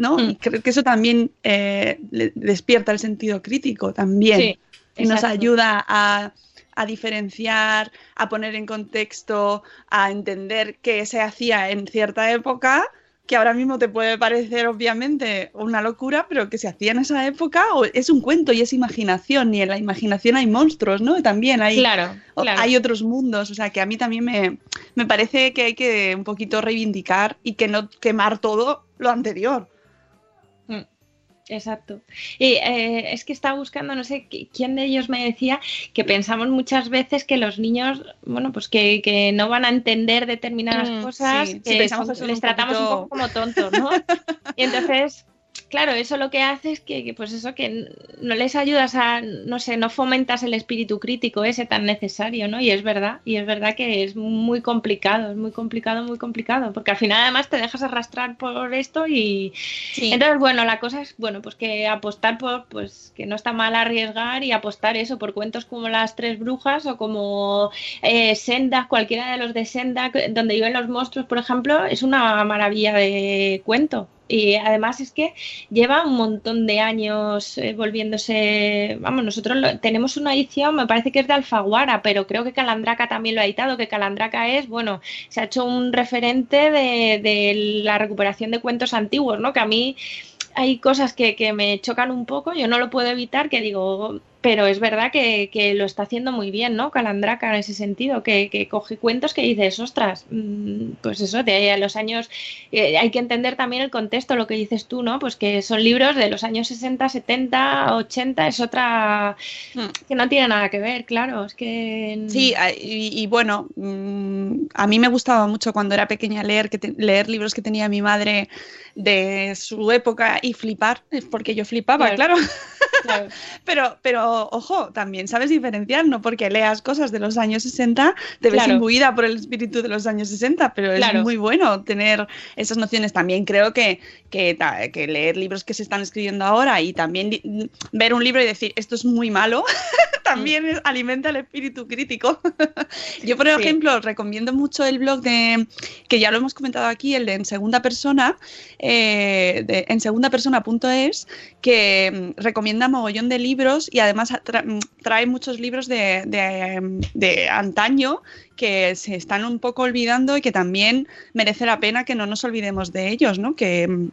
¿No? Mm. Y creo que eso también eh, despierta el sentido crítico también. y nos ayuda a, diferenciar, a poner en contexto, a entender qué se hacía en cierta época que ahora mismo te puede parecer obviamente una locura, pero que se hacía en esa época o es un cuento y es imaginación, y en la imaginación hay monstruos, ¿no? También hay, hay otros mundos, o sea que a mí también me, me parece que hay que un poquito reivindicar y que no quemar todo lo anterior. Exacto. Y eh, es que estaba buscando, no sé quién de ellos me decía que pensamos muchas veces que los niños, bueno, pues que, que no van a entender determinadas mm, cosas, que les tratamos un poco como tontos, ¿no? y entonces claro, eso lo que hace es que, pues eso, que no les ayudas a, no sé, no fomentas el espíritu crítico ese tan necesario, ¿no? Y es verdad, y es verdad que es muy complicado, es muy complicado, muy complicado, porque al final además te dejas arrastrar por esto y entonces, bueno, la cosa es, bueno, pues que apostar por, pues que no está mal arriesgar y apostar eso por cuentos como Las Tres Brujas o como eh, Senda, cualquiera de los de Senda, donde viven los monstruos, por ejemplo, es una maravilla de cuento. Y además es que lleva un montón de años eh, volviéndose. Vamos, nosotros tenemos una edición, me parece que es de Alfaguara, pero creo que Calandraca también lo ha editado. Que Calandraca es, bueno, se ha hecho un referente de, de la recuperación de cuentos antiguos, ¿no? Que a mí hay cosas que, que, me chocan un poco, yo no lo puedo evitar, que digo, pero es verdad que, que, lo está haciendo muy bien, ¿no? Calandraca en ese sentido, que, que coge cuentos que dices, ostras, mm, pues eso, de los años, eh, hay que entender también el contexto, lo que dices tú, ¿no? Pues que son libros de los años 60, 70, 80, es otra hmm. que no tiene nada que ver, claro, es que... Sí, y, bueno, mm, a mí me gustaba mucho cuando era pequeña leer, que leer libros que tenía mi madre de su época y flipar, porque yo flipaba, claro. pero, pero, ojo, también sabes diferenciar, no porque leas cosas de los años 60, te ves imbuida por el espíritu de los años 60, pero es muy bueno tener esas nociones. También creo que, que, que, leer libros que se están escribiendo ahora y también ver un libro y decir, esto es muy malo, también es- alimenta el espíritu crítico. Yo, por Sí. ejemplo, recomiendo mucho el blog de, que ya lo hemos comentado aquí, el de en segunda persona, eh, de, en segunda persona.es, que mm, recomienda mogollón de libros y además tra- mm, trae muchos libros de, de, de antaño que se están un poco olvidando y que también merece la pena que no nos olvidemos de ellos, ¿no? Que, mm,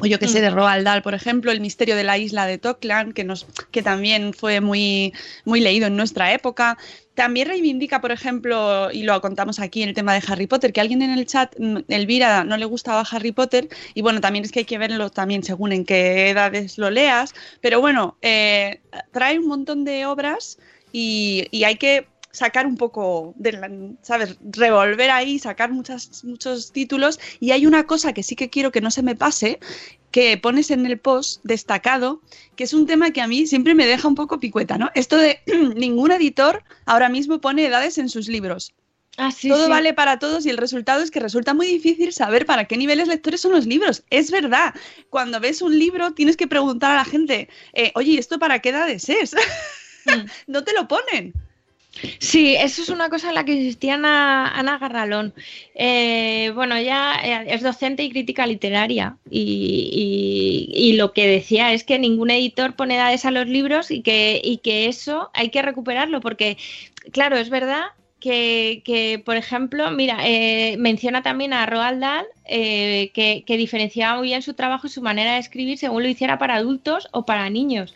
o yo que sé, de Roald Dahl, por ejemplo, El misterio de la isla de Toklan, que, nos, que también fue muy, muy leído en nuestra época. También reivindica, por ejemplo, y lo contamos aquí, el tema de Harry Potter, que alguien en el chat, mm, Elvira, no le gustaba Harry Potter, y bueno, también es que hay que verlo también según en qué edades lo leas, pero bueno, eh, trae un montón de obras y, y hay que sacar un poco, de ¿sabes? Revolver ahí, sacar muchas, muchos títulos. Y hay una cosa que sí que quiero que no se me pase, que pones en el post destacado, que es un tema que a mí siempre me deja un poco picueta, ¿no? Esto de ningún editor ahora mismo pone edades en sus libros. Ah, sí, Todo sí. vale para todos y el resultado es que resulta muy difícil saber para qué niveles lectores son los libros. Es verdad, cuando ves un libro tienes que preguntar a la gente, eh, oye, ¿y ¿esto para qué edades es? Mm. no te lo ponen. Sí, eso es una cosa en la que insistía Ana, Garralón. Eh, bueno, ella eh, es docente y crítica literaria y, y- y lo que decía es que ningún editor pone edades a los libros y que, y que eso hay que recuperarlo porque, claro, es verdad que, que, por ejemplo, mira, eh, menciona también a Roald Dahl eh, que, que diferenciaba muy bien su trabajo y su manera de escribir según lo hiciera para adultos o para niños.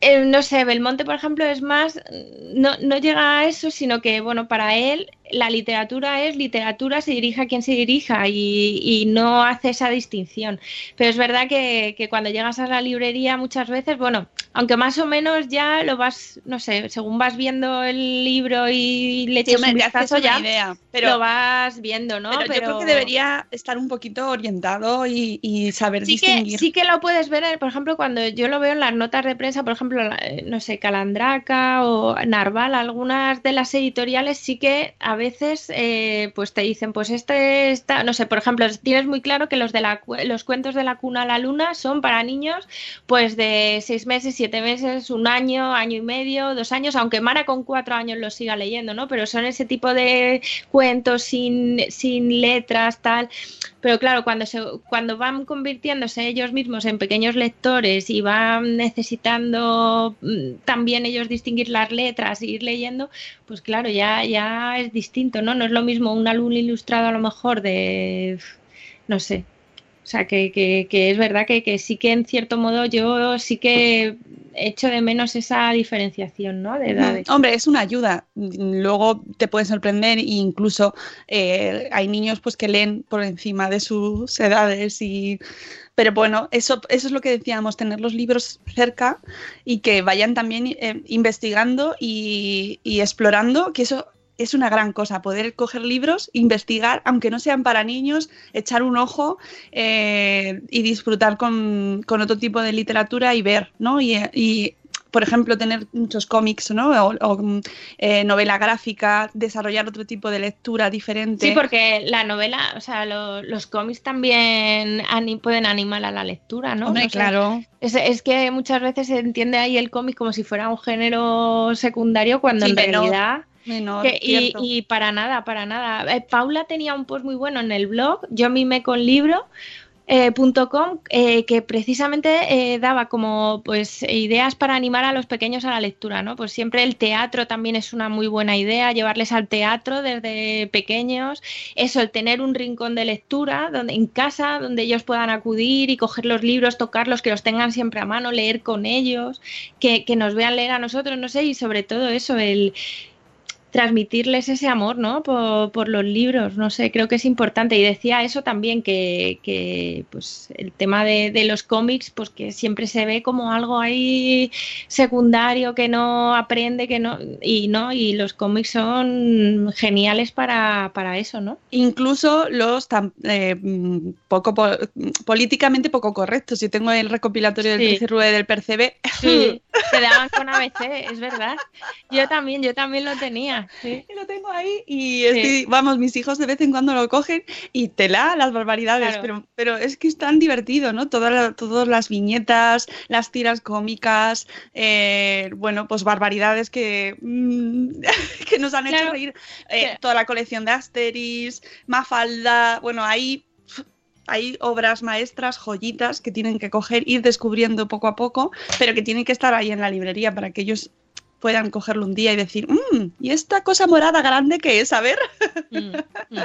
Eh, no sé, Belmonte, por ejemplo, es más, no, no llega a eso, sino que, bueno, para él la literatura es literatura, se dirija a quien se dirija y, y no hace esa distinción. Pero es verdad que, que cuando llegas a la librería muchas veces, bueno, aunque más o menos ya lo vas, no sé, según vas viendo el libro y le Sí, echas hombre, un vistazo ya, idea, pero, lo vas viendo, ¿no? pero yo creo que debería estar un poquito orientado y, y saber Sí que, distinguir. sí que lo puedes ver, eh, por ejemplo, cuando yo lo veo en las notas de prensa, por ejemplo, eh, no sé, Calandraca o Narval, algunas de las editoriales sí que a veces eh, pues te dicen, pues este está, no sé, por ejemplo, tienes muy claro que los de la, los cuentos de la cuna a la luna son para niños pues de seis meses, siete meses, un año, año y medio, dos años, aunque Mara con cuatro años los siga leyendo, ¿no? Pero son ese tipo de cuentos sin, sin letras, tal. Pero claro, cuando, se, cuando van convirtiéndose ellos mismos en pequeños lectores y van necesitando mm, también ellos distinguir las letras e ir leyendo, pues claro, ya, ya es distinto, ¿no? No es lo mismo un álbum ilustrado a lo mejor de, no sé. O sea, que, que, es verdad que, que sí que en cierto modo yo sí que echo de menos esa diferenciación, ¿no? De edades. Hombre, es una ayuda. Luego te puede sorprender e incluso eh, hay niños pues que leen por encima de sus edades y pero bueno, eso, eso es lo que decíamos, tener los libros cerca y que vayan también eh, investigando y, y explorando, que eso es una gran cosa, poder coger libros, investigar, aunque no sean para niños, echar un ojo eh, y disfrutar con, con otro tipo de literatura y ver, ¿no? Y, y, por ejemplo, tener muchos cómics, ¿no? O, o eh, novela gráfica, desarrollar otro tipo de lectura diferente. Sí, porque la novela, o sea, lo- los cómics también ani- pueden animar a la lectura, ¿no? Hombre, No sé. claro. Es, es que muchas veces se entiende ahí el cómic como si fuera un género secundario cuando Sí, en realidad... Menor, que- y, para nada, para nada. Eh, Paula tenía un post muy bueno en el blog, yo mime con libro. eh, punto com, eh, que precisamente eh, daba como pues ideas para animar a los pequeños a la lectura, ¿no? Pues siempre el teatro también es una muy buena idea, llevarles al teatro desde pequeños, eso, el tener un rincón de lectura donde, en casa donde ellos puedan acudir y coger los libros, tocarlos, que los tengan siempre a mano, leer con ellos, que, que nos vean leer a nosotros, no sé, y sobre todo eso, el transmitirles ese amor, ¿no? Por, por los libros, no sé, creo que es importante. Y decía eso también, que, que, pues el tema de, de los cómics, pues que siempre se ve como algo ahí secundario que no aprende, que no, y no, y los cómics son geniales para, para eso, ¿no? Incluso los tan, eh, poco po- políticamente poco correctos. Yo tengo el recopilatorio del Sí. Del Percebe. Sí, te daban con ABC, es verdad. Yo también, yo también lo tenía. Sí. Y lo tengo ahí y estoy- vamos, mis hijos de vez en cuando lo cogen y te la las barbaridades, Claro. pero, pero es que es tan divertido, ¿no? Todas la- todas las viñetas, las tiras cómicas, eh, bueno, pues barbaridades que, mm, que nos han hecho reír. Eh, Toda la colección de Asteris, Mafalda, bueno, ahí hay obras maestras, joyitas que tienen que coger, ir descubriendo poco a poco, pero que tienen que estar ahí en la librería para que ellos puedan cogerlo un día y decir, "Mm, ¿y esta cosa morada grande que es? A ver, Mm, mm.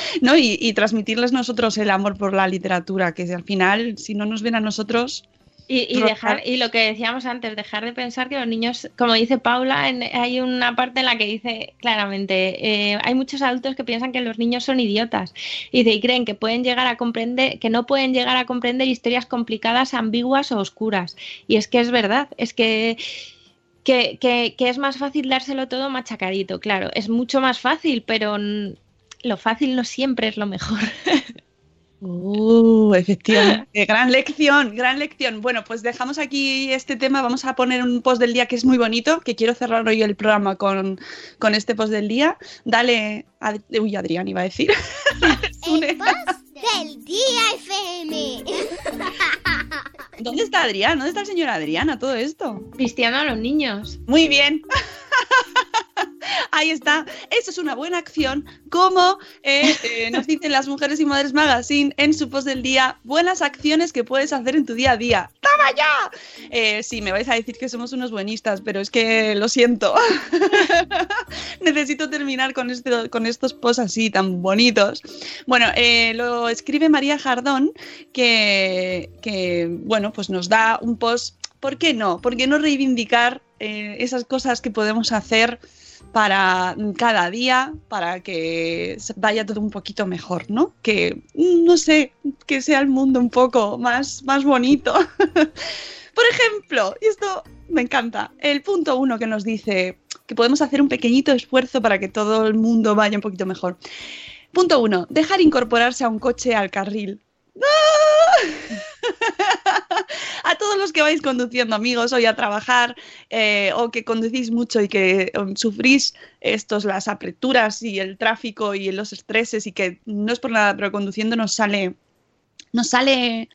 ¿no? Y, y transmitirles nosotros el amor por la literatura, que al final, si no nos ven a nosotros, Y, dejar, y lo que decíamos antes, dejar de pensar que los niños, como dice Paula, en- hay una parte en la que dice claramente, eh, hay muchos adultos que piensan que los niños son idiotas y, dice, y creen que pueden llegar a comprender, que no pueden llegar a comprender historias complicadas, ambiguas o oscuras. Y es que es verdad, es que que, que- que es más fácil dárselo todo machacadito, claro, es mucho más fácil, pero lo fácil no siempre es lo mejor. Uh, efectivamente. gran lección, gran lección. Bueno, pues dejamos aquí este tema. Vamos a poner un post del día que es muy bonito, que quiero cerrar hoy el programa con, con este post del día. Dale, Ad- uy, Adrián iba a decir. El post del día FM. ¿Dónde está Adrián? ¿Dónde está el señor Adrián a todo esto? Vistiendo a los niños. Muy bien. Ahí está. Eso es una buena acción. Como eh, eh, nos dicen las Mujeres y Madres Magazine en su post del día, buenas acciones que puedes hacer en tu día a día. ¡Toma ya! Eh, sí, me vais a decir que somos unos buenistas, pero es que lo siento. Necesito terminar con, este- con estos posts así tan bonitos. Bueno, lo escribe María Jardón, que, que, bueno, pues nos da un post. ¿Por qué no? ¿Por qué no reivindicar esas cosas que podemos hacer para cada día, para que vaya todo un poquito mejor, ¿no? Que, no sé, que sea el mundo un poco más, más bonito. Por ejemplo, y esto me encanta, el punto uno que nos dice que podemos hacer un pequeñito esfuerzo para que todo el mundo vaya un poquito mejor. Punto uno, dejar incorporarse a un coche al carril. ¡Ah! a todos los que vais conduciendo, amigos, hoy a trabajar eh, o que conducís mucho y que um, sufrís estos, las apreturas y el tráfico y los estreses y que no es por nada, pero conduciendo nos sale, nos sale,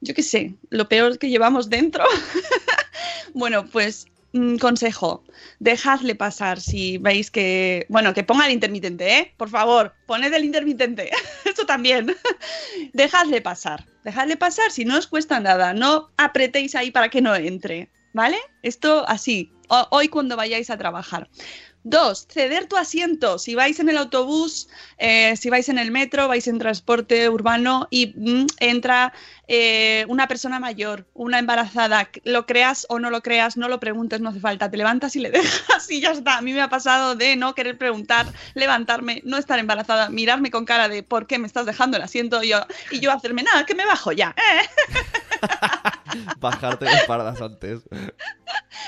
yo qué sé, lo peor que llevamos dentro. bueno, pues consejo, dejadle pasar si veis que, bueno, que ponga el intermitente, ¿eh? Por favor, poned el intermitente, eso también. dejadle pasar, dejadle pasar si no os cuesta nada, no apretéis ahí para que no entre, ¿vale? Esto así, hoy cuando vayáis a trabajar. Dos, ceder tu asiento. Si vais en el autobús, eh, si vais en el metro, vais en transporte urbano y mm, entra eh, una persona mayor, una embarazada, lo creas o no lo creas, no lo preguntes, no hace falta, te levantas y le dejas y ya está. A mí me ha pasado de no querer preguntar, levantarme, no estar embarazada, mirarme con cara de ¿por qué me estás dejando el asiento? Y yo, y yo hacerme nada, que me bajo ya. ¿eh? Bajarte las paradas antes.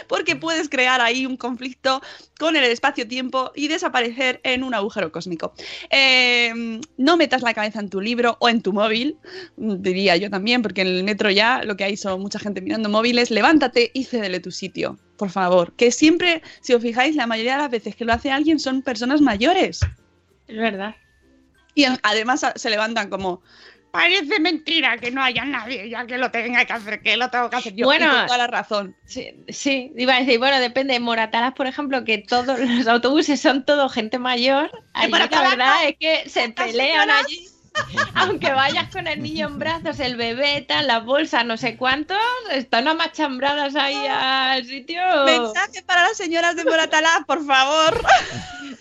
porque puedes crear ahí un conflicto con el espacio-tiempo y desaparecer en un agujero cósmico. Eh, no metas la cabeza en tu libro o en tu móvil, diría yo también, porque en el metro ya lo que hay son mucha gente mirando móviles. Levántate y cédele tu sitio, por favor. Que siempre, si os fijáis, la mayoría de las veces que lo hace alguien son personas mayores. Es verdad. Y además se levantan como... Parece mentira que no haya nadie ya que lo tenga que hacer, que lo tengo que hacer yo. Bueno, Y toda la razón. Sí, sí, iba a decir, bueno, depende. En Moratalas, por ejemplo, que todos los autobuses son todo gente mayor. Allí la Moratalaz verdad es que se pelean allí. Aunque vayas con el niño en brazos, el bebé, tal, las bolsas, no sé cuántos, están amachambradas ahí al sitio. Mensaje para las señoras de Moratalá, por favor.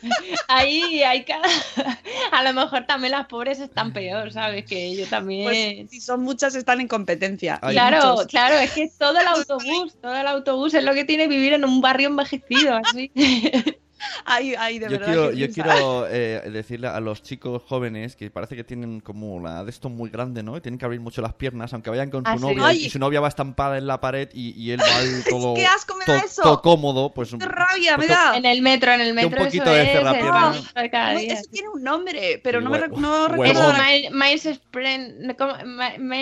Ahí hay cada. A lo mejor también las pobres están peor, ¿sabes? Que yo también. Pues si son muchas están en competencia. Hay Claro, muchos. claro, es que todo el autobús, todo el autobús es lo que tiene vivir en un barrio envejecido, así. Ay, ay, de Yo verdad. quiero, yo eh, decirle a los chicos jóvenes que parece que tienen como la de esto muy grande, ¿no? Y tienen que abrir mucho las piernas, aunque vayan con su Ah, sí. novia Ay. y su novia va estampada en la pared y, y él va ahí todo, ¡Qué asco me da to- eso! todo cómodo, pues ¡Qué rabia me pues, da! En el metro, en el Que un metro poquito eso de es cada No, día. eso tiene un nombre, pero no, me, no recuerdo.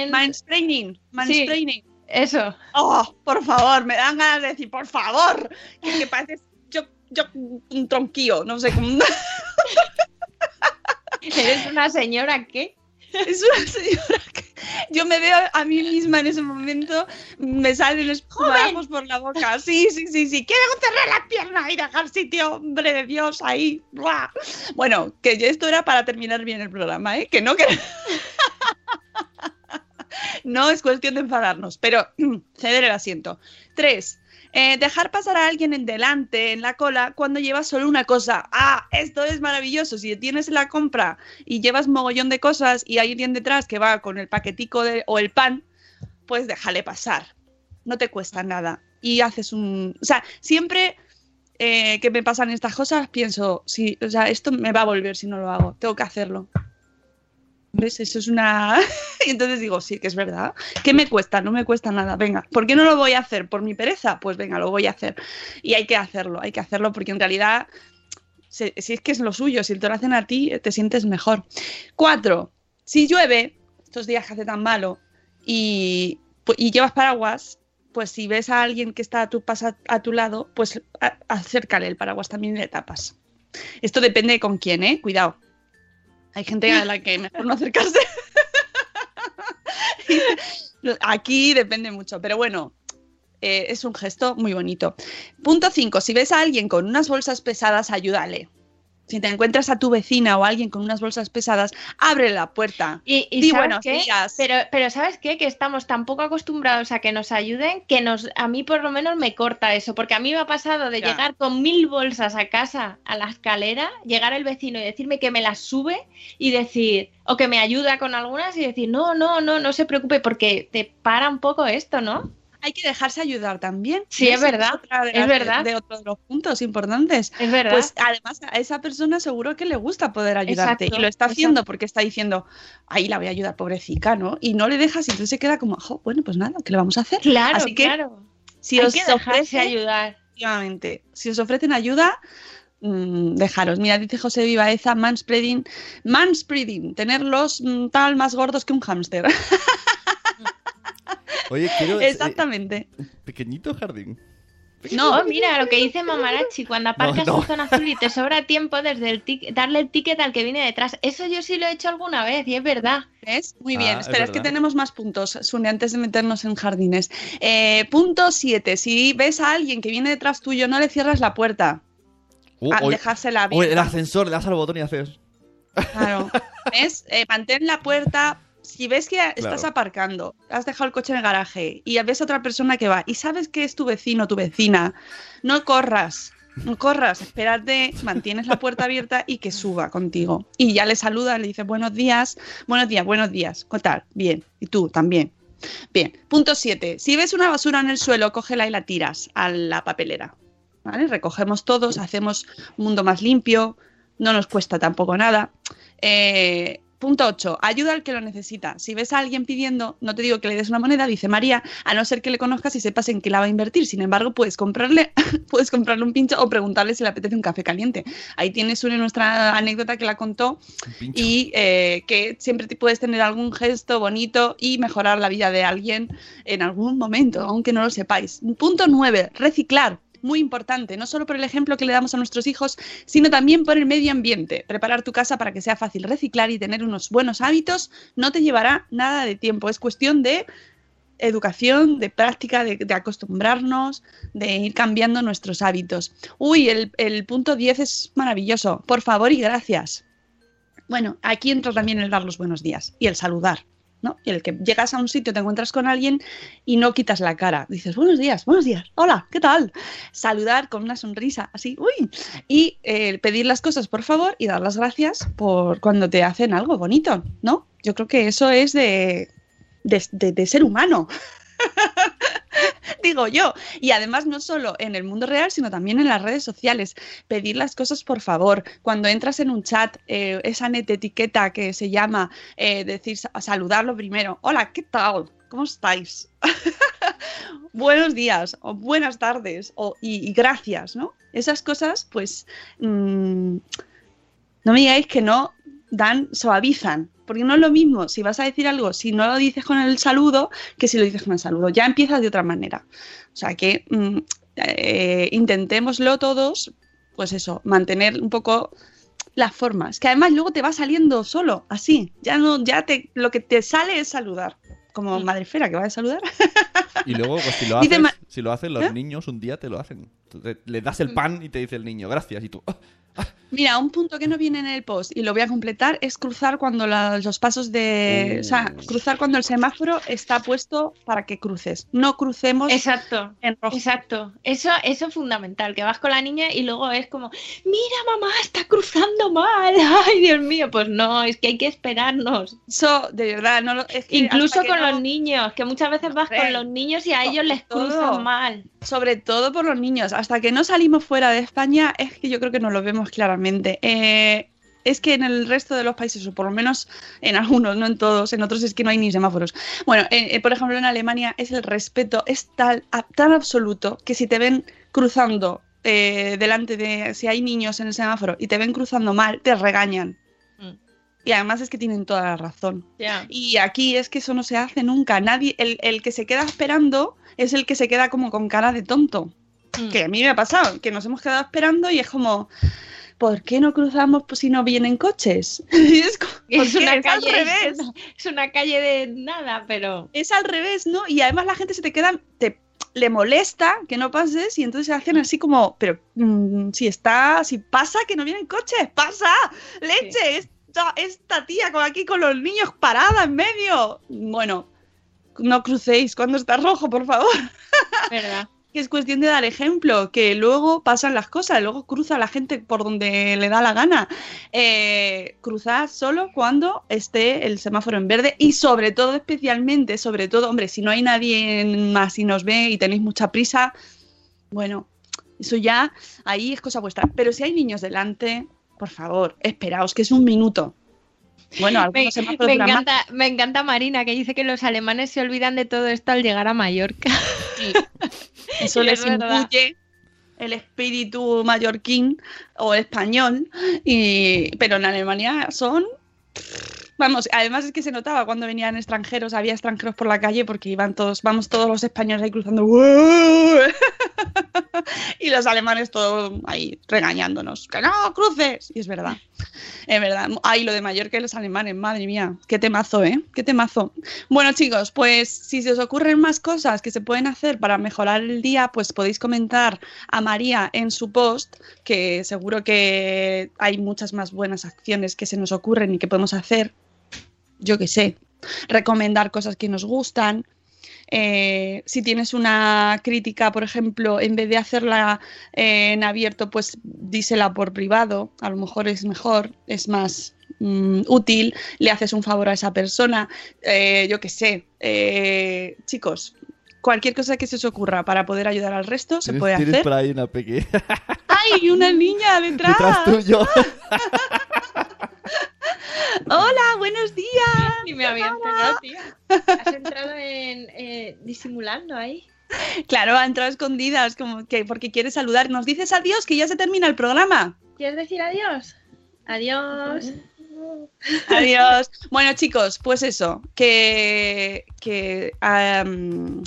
Mansplaining. Mansplaining. Eso. Oh, por favor, me dan ganas de decir, por favor. Que, que pareces, yo un tronquillo, no sé cómo. ¿Eres una señora qué? Es una señora que yo me veo a mí misma en ese momento, me salen espumajos por la boca. Sí, sí, sí, sí. Quiero cerrar la pierna y dejar sitio, hombre de Dios, ahí. ¡Buah! Bueno, que esto era para terminar bien el programa, ¿eh? Que no que. no es cuestión de enfadarnos, pero ceder el asiento. Tres. Eh, dejar pasar a alguien en delante, en la cola, cuando llevas solo una cosa. Ah, esto es maravilloso. Si tienes la compra y llevas mogollón de cosas y hay alguien detrás que va con el paquetico de, o el pan, pues déjale pasar. No te cuesta nada. Y haces un... O sea, siempre eh, que me pasan estas cosas pienso, sí, o sea, esto me va a volver si no lo hago. Tengo que hacerlo. ¿Ves? Eso es una... y entonces digo, sí, que es verdad. ¿Qué me cuesta? No me cuesta nada. Venga, ¿por qué no lo voy a hacer? ¿Por mi pereza? Pues venga, lo voy a hacer. Y hay que hacerlo, hay que hacerlo porque en realidad, si, es que es lo suyo, si te lo hacen a ti, te sientes mejor. Cuatro, si llueve, estos días que hace tan malo, y, llevas paraguas, pues si ves a alguien que está a tu, lado, pues acércale el paraguas también y le tapas. Esto depende de con quién, ¿eh? Cuidado. Hay gente a la que mejor no acercarse. Aquí depende mucho, pero bueno, eh, es un gesto muy bonito. Punto 5. Si ves a alguien con unas bolsas pesadas, ayúdale. Si te encuentras a tu vecina o a alguien con unas bolsas pesadas, abre la puerta. Y, y Di ¿sabes buenos qué? días. Pero, pero ¿sabes qué? Que estamos tan poco acostumbrados a que nos ayuden que nos, a mí por lo menos me corta eso, porque a mí me ha pasado de Ya. llegar con mil bolsas a casa, a la escalera, llegar el vecino y decirme que me las sube y decir, o que me ayuda con algunas y decir, no, no, no, no se preocupe, porque te para un poco esto, ¿no? Hay que dejarse ayudar también. Sí, es verdad, otra de es verdad. De otro de los puntos importantes. Es verdad. Pues además a esa persona seguro que le gusta poder ayudarte Exacto, y lo está haciendo exacto. porque está diciendo, ahí la voy a ayudar, pobrecita, ¿no? Y no le dejas y entonces se queda como, "Jo, bueno, pues nada, ¿qué le vamos a hacer? claro, Así que claro. si Hay os que dejarse ofrece, ayudar. efectivamente, si os ofrecen ayuda, mm, dejaros. Mira, dice José Vivaeza, manspreading, manspreading, tenerlos mm, tal más gordos que un hámster. Oye, quiero. eh, Exactamente. pequeñito jardín. No, mira lo que dice Mamarachi, cuando aparcas no. en zona azul y te sobra tiempo desde el tic- darle el ticket al que viene detrás. Eso yo sí lo he hecho alguna vez y es verdad. ¿Ves? Muy Ah, bien. es Espera, es, que tenemos más puntos, Sune, antes de meternos en jardines. Eh, punto 7. Si ves a alguien que viene detrás tuyo, no le cierras la puerta. Uh, Ah, oye, dejársela el ascensor, le das al botón y haces. Claro. ¿Ves? Eh, mantén la puerta. Si ves que estás aparcando, has dejado el coche en el garaje y ves a otra persona que va y sabes que es tu vecino o tu vecina, no corras. No corras, espérate, mantienes la puerta abierta y que suba contigo. Y ya le saluda, le dice buenos días, buenos días, buenos días. ¿Qué tal? Bien. Y tú también. Bien. Punto 7. Si ves una basura en el suelo, cógela y la tiras a la papelera. ¿Vale? Recogemos todos, hacemos un mundo más limpio, no nos cuesta tampoco nada. Eh, punto 8. Ayuda al que lo necesita. Si ves a alguien pidiendo, no te digo que le des una moneda, dice María, a no ser que le conozcas y sepas en qué la va a invertir. Sin embargo, puedes comprarle, puedes comprarle un pincho o preguntarle si le apetece un café caliente. Ahí tienes una nuestra anécdota que la contó y eh, que siempre te puedes tener algún gesto bonito y mejorar la vida de alguien en algún momento, aunque no lo sepáis. Punto 9. Reciclar. Muy importante, no solo por el ejemplo que le damos a nuestros hijos, sino también por el medio ambiente. Preparar tu casa para que sea fácil reciclar y tener unos buenos hábitos no te llevará nada de tiempo. Es cuestión de educación, de práctica, de, acostumbrarnos, de ir cambiando nuestros hábitos. Uy, el, el punto 10 es maravilloso. Por favor y gracias. Bueno, aquí entra también el dar los buenos días y el saludar. ¿No? Y el que llegas a un sitio, te encuentras con alguien y no quitas la cara. Dices, buenos días, buenos días, hola, ¿qué tal? Saludar con una sonrisa, así, uy. Y eh, pedir las cosas, por favor, y dar las gracias por cuando te hacen algo bonito, ¿no? Yo creo que eso es de, de, de- de ser humano. Digo yo. Y además no solo en el mundo real, sino también en las redes sociales. Pedir las cosas por favor. Cuando entras en un chat, eh, esa net etiqueta que se llama eh, decir, sa- saludarlo primero. Hola, ¿qué tal? ¿Cómo estáis? Buenos días o buenas tardes o, y, y gracias, ¿no? Esas cosas, pues, mm, no me digáis que no dan, suavizan. Porque no es lo mismo si vas a decir algo, si no lo dices con el saludo, que si lo dices con el saludo. Ya empiezas de otra manera. O sea que mm, eh, intentémoslo todos pues eso, mantener un poco las formas, que además luego te va saliendo solo, así, ya no, ya te, lo que te sale es saludar, como Mm. madrefera que va a saludar. Y luego, pues, si lo haces, si lo hacen los ¿Eh? niños, un día te lo hacen. Te- le das el pan y te dice el niño, gracias. Y tú, "Ah, Mira, un punto que no viene en el post y lo voy a completar es cruzar cuando la- los pasos de... O sea, cruzar cuando el semáforo está puesto para que cruces. No crucemos Exacto. en rojo. Exacto, eso, eso es fundamental, que vas con la niña y luego es como, mira mamá, está cruzando mal, ay Dios mío, pues no, es que hay que esperarnos. Eso, de verdad, no lo- es que Incluso con no- los niños, que muchas veces vas con los niños y a ellos les todo. cruzan mal. Sobre todo por los niños. Hasta que no salimos fuera de España, es que yo creo que nos lo vemos claramente. Eh, es que en el resto de los países, o por lo menos en algunos, no en todos, en otros es que no hay ni semáforos. Bueno, eh, eh, por ejemplo, en Alemania es el respeto, es tal, a- tan absoluto que si te ven cruzando eh, delante de, si hay niños en el semáforo y te ven cruzando mal, te regañan. Mm. Y además es que tienen toda la razón. Y aquí es que eso no se hace nunca. Nadie, el, el que se queda esperando es el que se queda como con cara de tonto. Mm. Que a mí me ha pasado, que nos hemos quedado esperando y es como, ¿por qué no cruzamos pues, si no vienen coches? Y es, como, Es ¿por qué? una, Es al calle, revés. es, una, es una calle de nada, pero Es al revés, ¿no? Y además la gente se te queda, te, le molesta que no pases y entonces se hacen así como, pero mm, si está, si pasa que no vienen coches, pasa, leche, esta, esta tía con aquí con los niños parada en medio. Bueno, no crucéis cuando está rojo, por favor. verdad. Que es cuestión de dar ejemplo, que luego pasan las cosas, luego cruza la gente por donde le da la gana. Eh, cruzad solo cuando esté el semáforo en verde y sobre todo, especialmente, sobre todo, hombre, si no hay nadie más y nos ve y tenéis mucha prisa, bueno, eso ya ahí es cosa vuestra. Pero si hay niños delante, por favor, esperaos, que es un minuto. Bueno, Me, me encanta, me encanta Marina, que dice que los alemanes se olvidan de todo esto al llegar a Mallorca. Eso Y les imbuye el espíritu mallorquín o español, y, pero en Alemania son... Vamos, además es que se notaba cuando venían extranjeros, había extranjeros por la calle porque iban todos, vamos todos los españoles ahí cruzando y los alemanes todos ahí regañándonos, que no cruces, y es verdad, es verdad, ay lo de Mallorca y los alemanes, madre mía, qué temazo, ¿eh? Qué temazo. Bueno, chicos, pues si se os ocurren más cosas que se pueden hacer para mejorar el día, pues podéis comentar a María en su post, que seguro que hay muchas más buenas acciones que se nos ocurren y que podemos hacer. Yo qué sé, recomendar cosas que nos gustan. Eh, si tienes una crítica, por ejemplo, en vez de hacerla eh, en abierto, pues dísela por privado. A lo mejor es mejor, es más mm, útil, le haces un favor a esa persona. Eh, yo qué sé, eh, chicos, cualquier cosa que se os ocurra para poder ayudar al resto se tienes, puede tienes hacer. por ahí una pequeña ¡Ay, una niña detrás! detrás tuyo. ¡Hola, buenos días! Ni me había enterado, tío. Has entrado en eh, disimulando ahí. Claro, ha entrado a escondidas, como que porque quiere saludar. Nos dices adiós, que ya se termina el programa. ¿Quieres decir adiós? Adiós. Adiós. Bueno, chicos, pues eso, que, que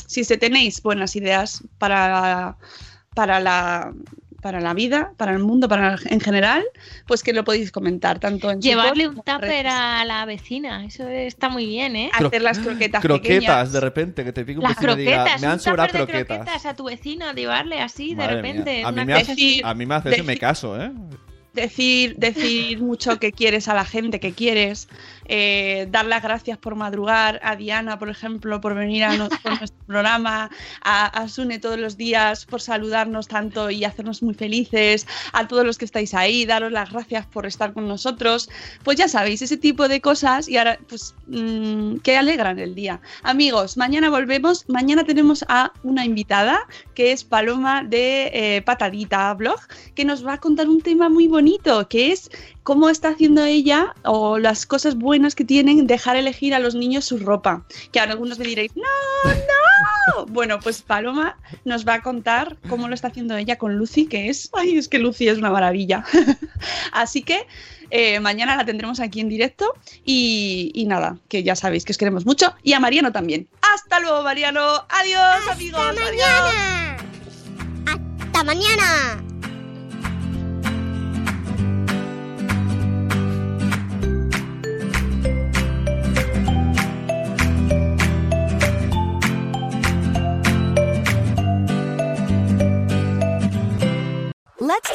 si se tenéis buenas ideas para, para la para la vida, para el mundo, para en general, pues que lo podéis comentar tanto en Llevarle un tupper a la vecina, eso está muy bien, ¿eh? hacer las croquetas Croquetas, pequeñas. de repente, que te pique un Las vecino y diga, croquetas, me han sobrado tupper de croquetas. croquetas a tu vecino, llevarle así Madre de mía. repente. A mí, me hace, así. a mí me hace eso me decir- caso, ¿eh? decir, decir mucho que quieres a la gente que quieres, eh, dar las gracias por madrugar, a Diana, por ejemplo, por venir a, no- por nuestro programa, a, a Sune todos los días por saludarnos tanto y hacernos muy felices, a todos los que estáis ahí, daros las gracias por estar con nosotros. Pues ya sabéis, ese tipo de cosas y ahora, pues, mm, que alegran el día. Amigos, mañana volvemos. Mañana tenemos a una invitada que es Paloma de eh, Patadita Blog, que nos va a contar un tema muy bonito, que es cómo está haciendo ella o las cosas buenas que tienen dejar elegir a los niños su ropa. Que ahora algunos me diréis, no, no. Bueno, pues Paloma nos va a contar cómo lo está haciendo ella con Lucy, que es, ay, es que Lucy es una maravilla. Así que eh, mañana la tendremos aquí en directo y, y nada, que ya sabéis que os queremos mucho y a Mariano también. Hasta luego, Mariano. Adiós, amigos. ¡Hasta Adiós. mañana! ¡Hasta mañana!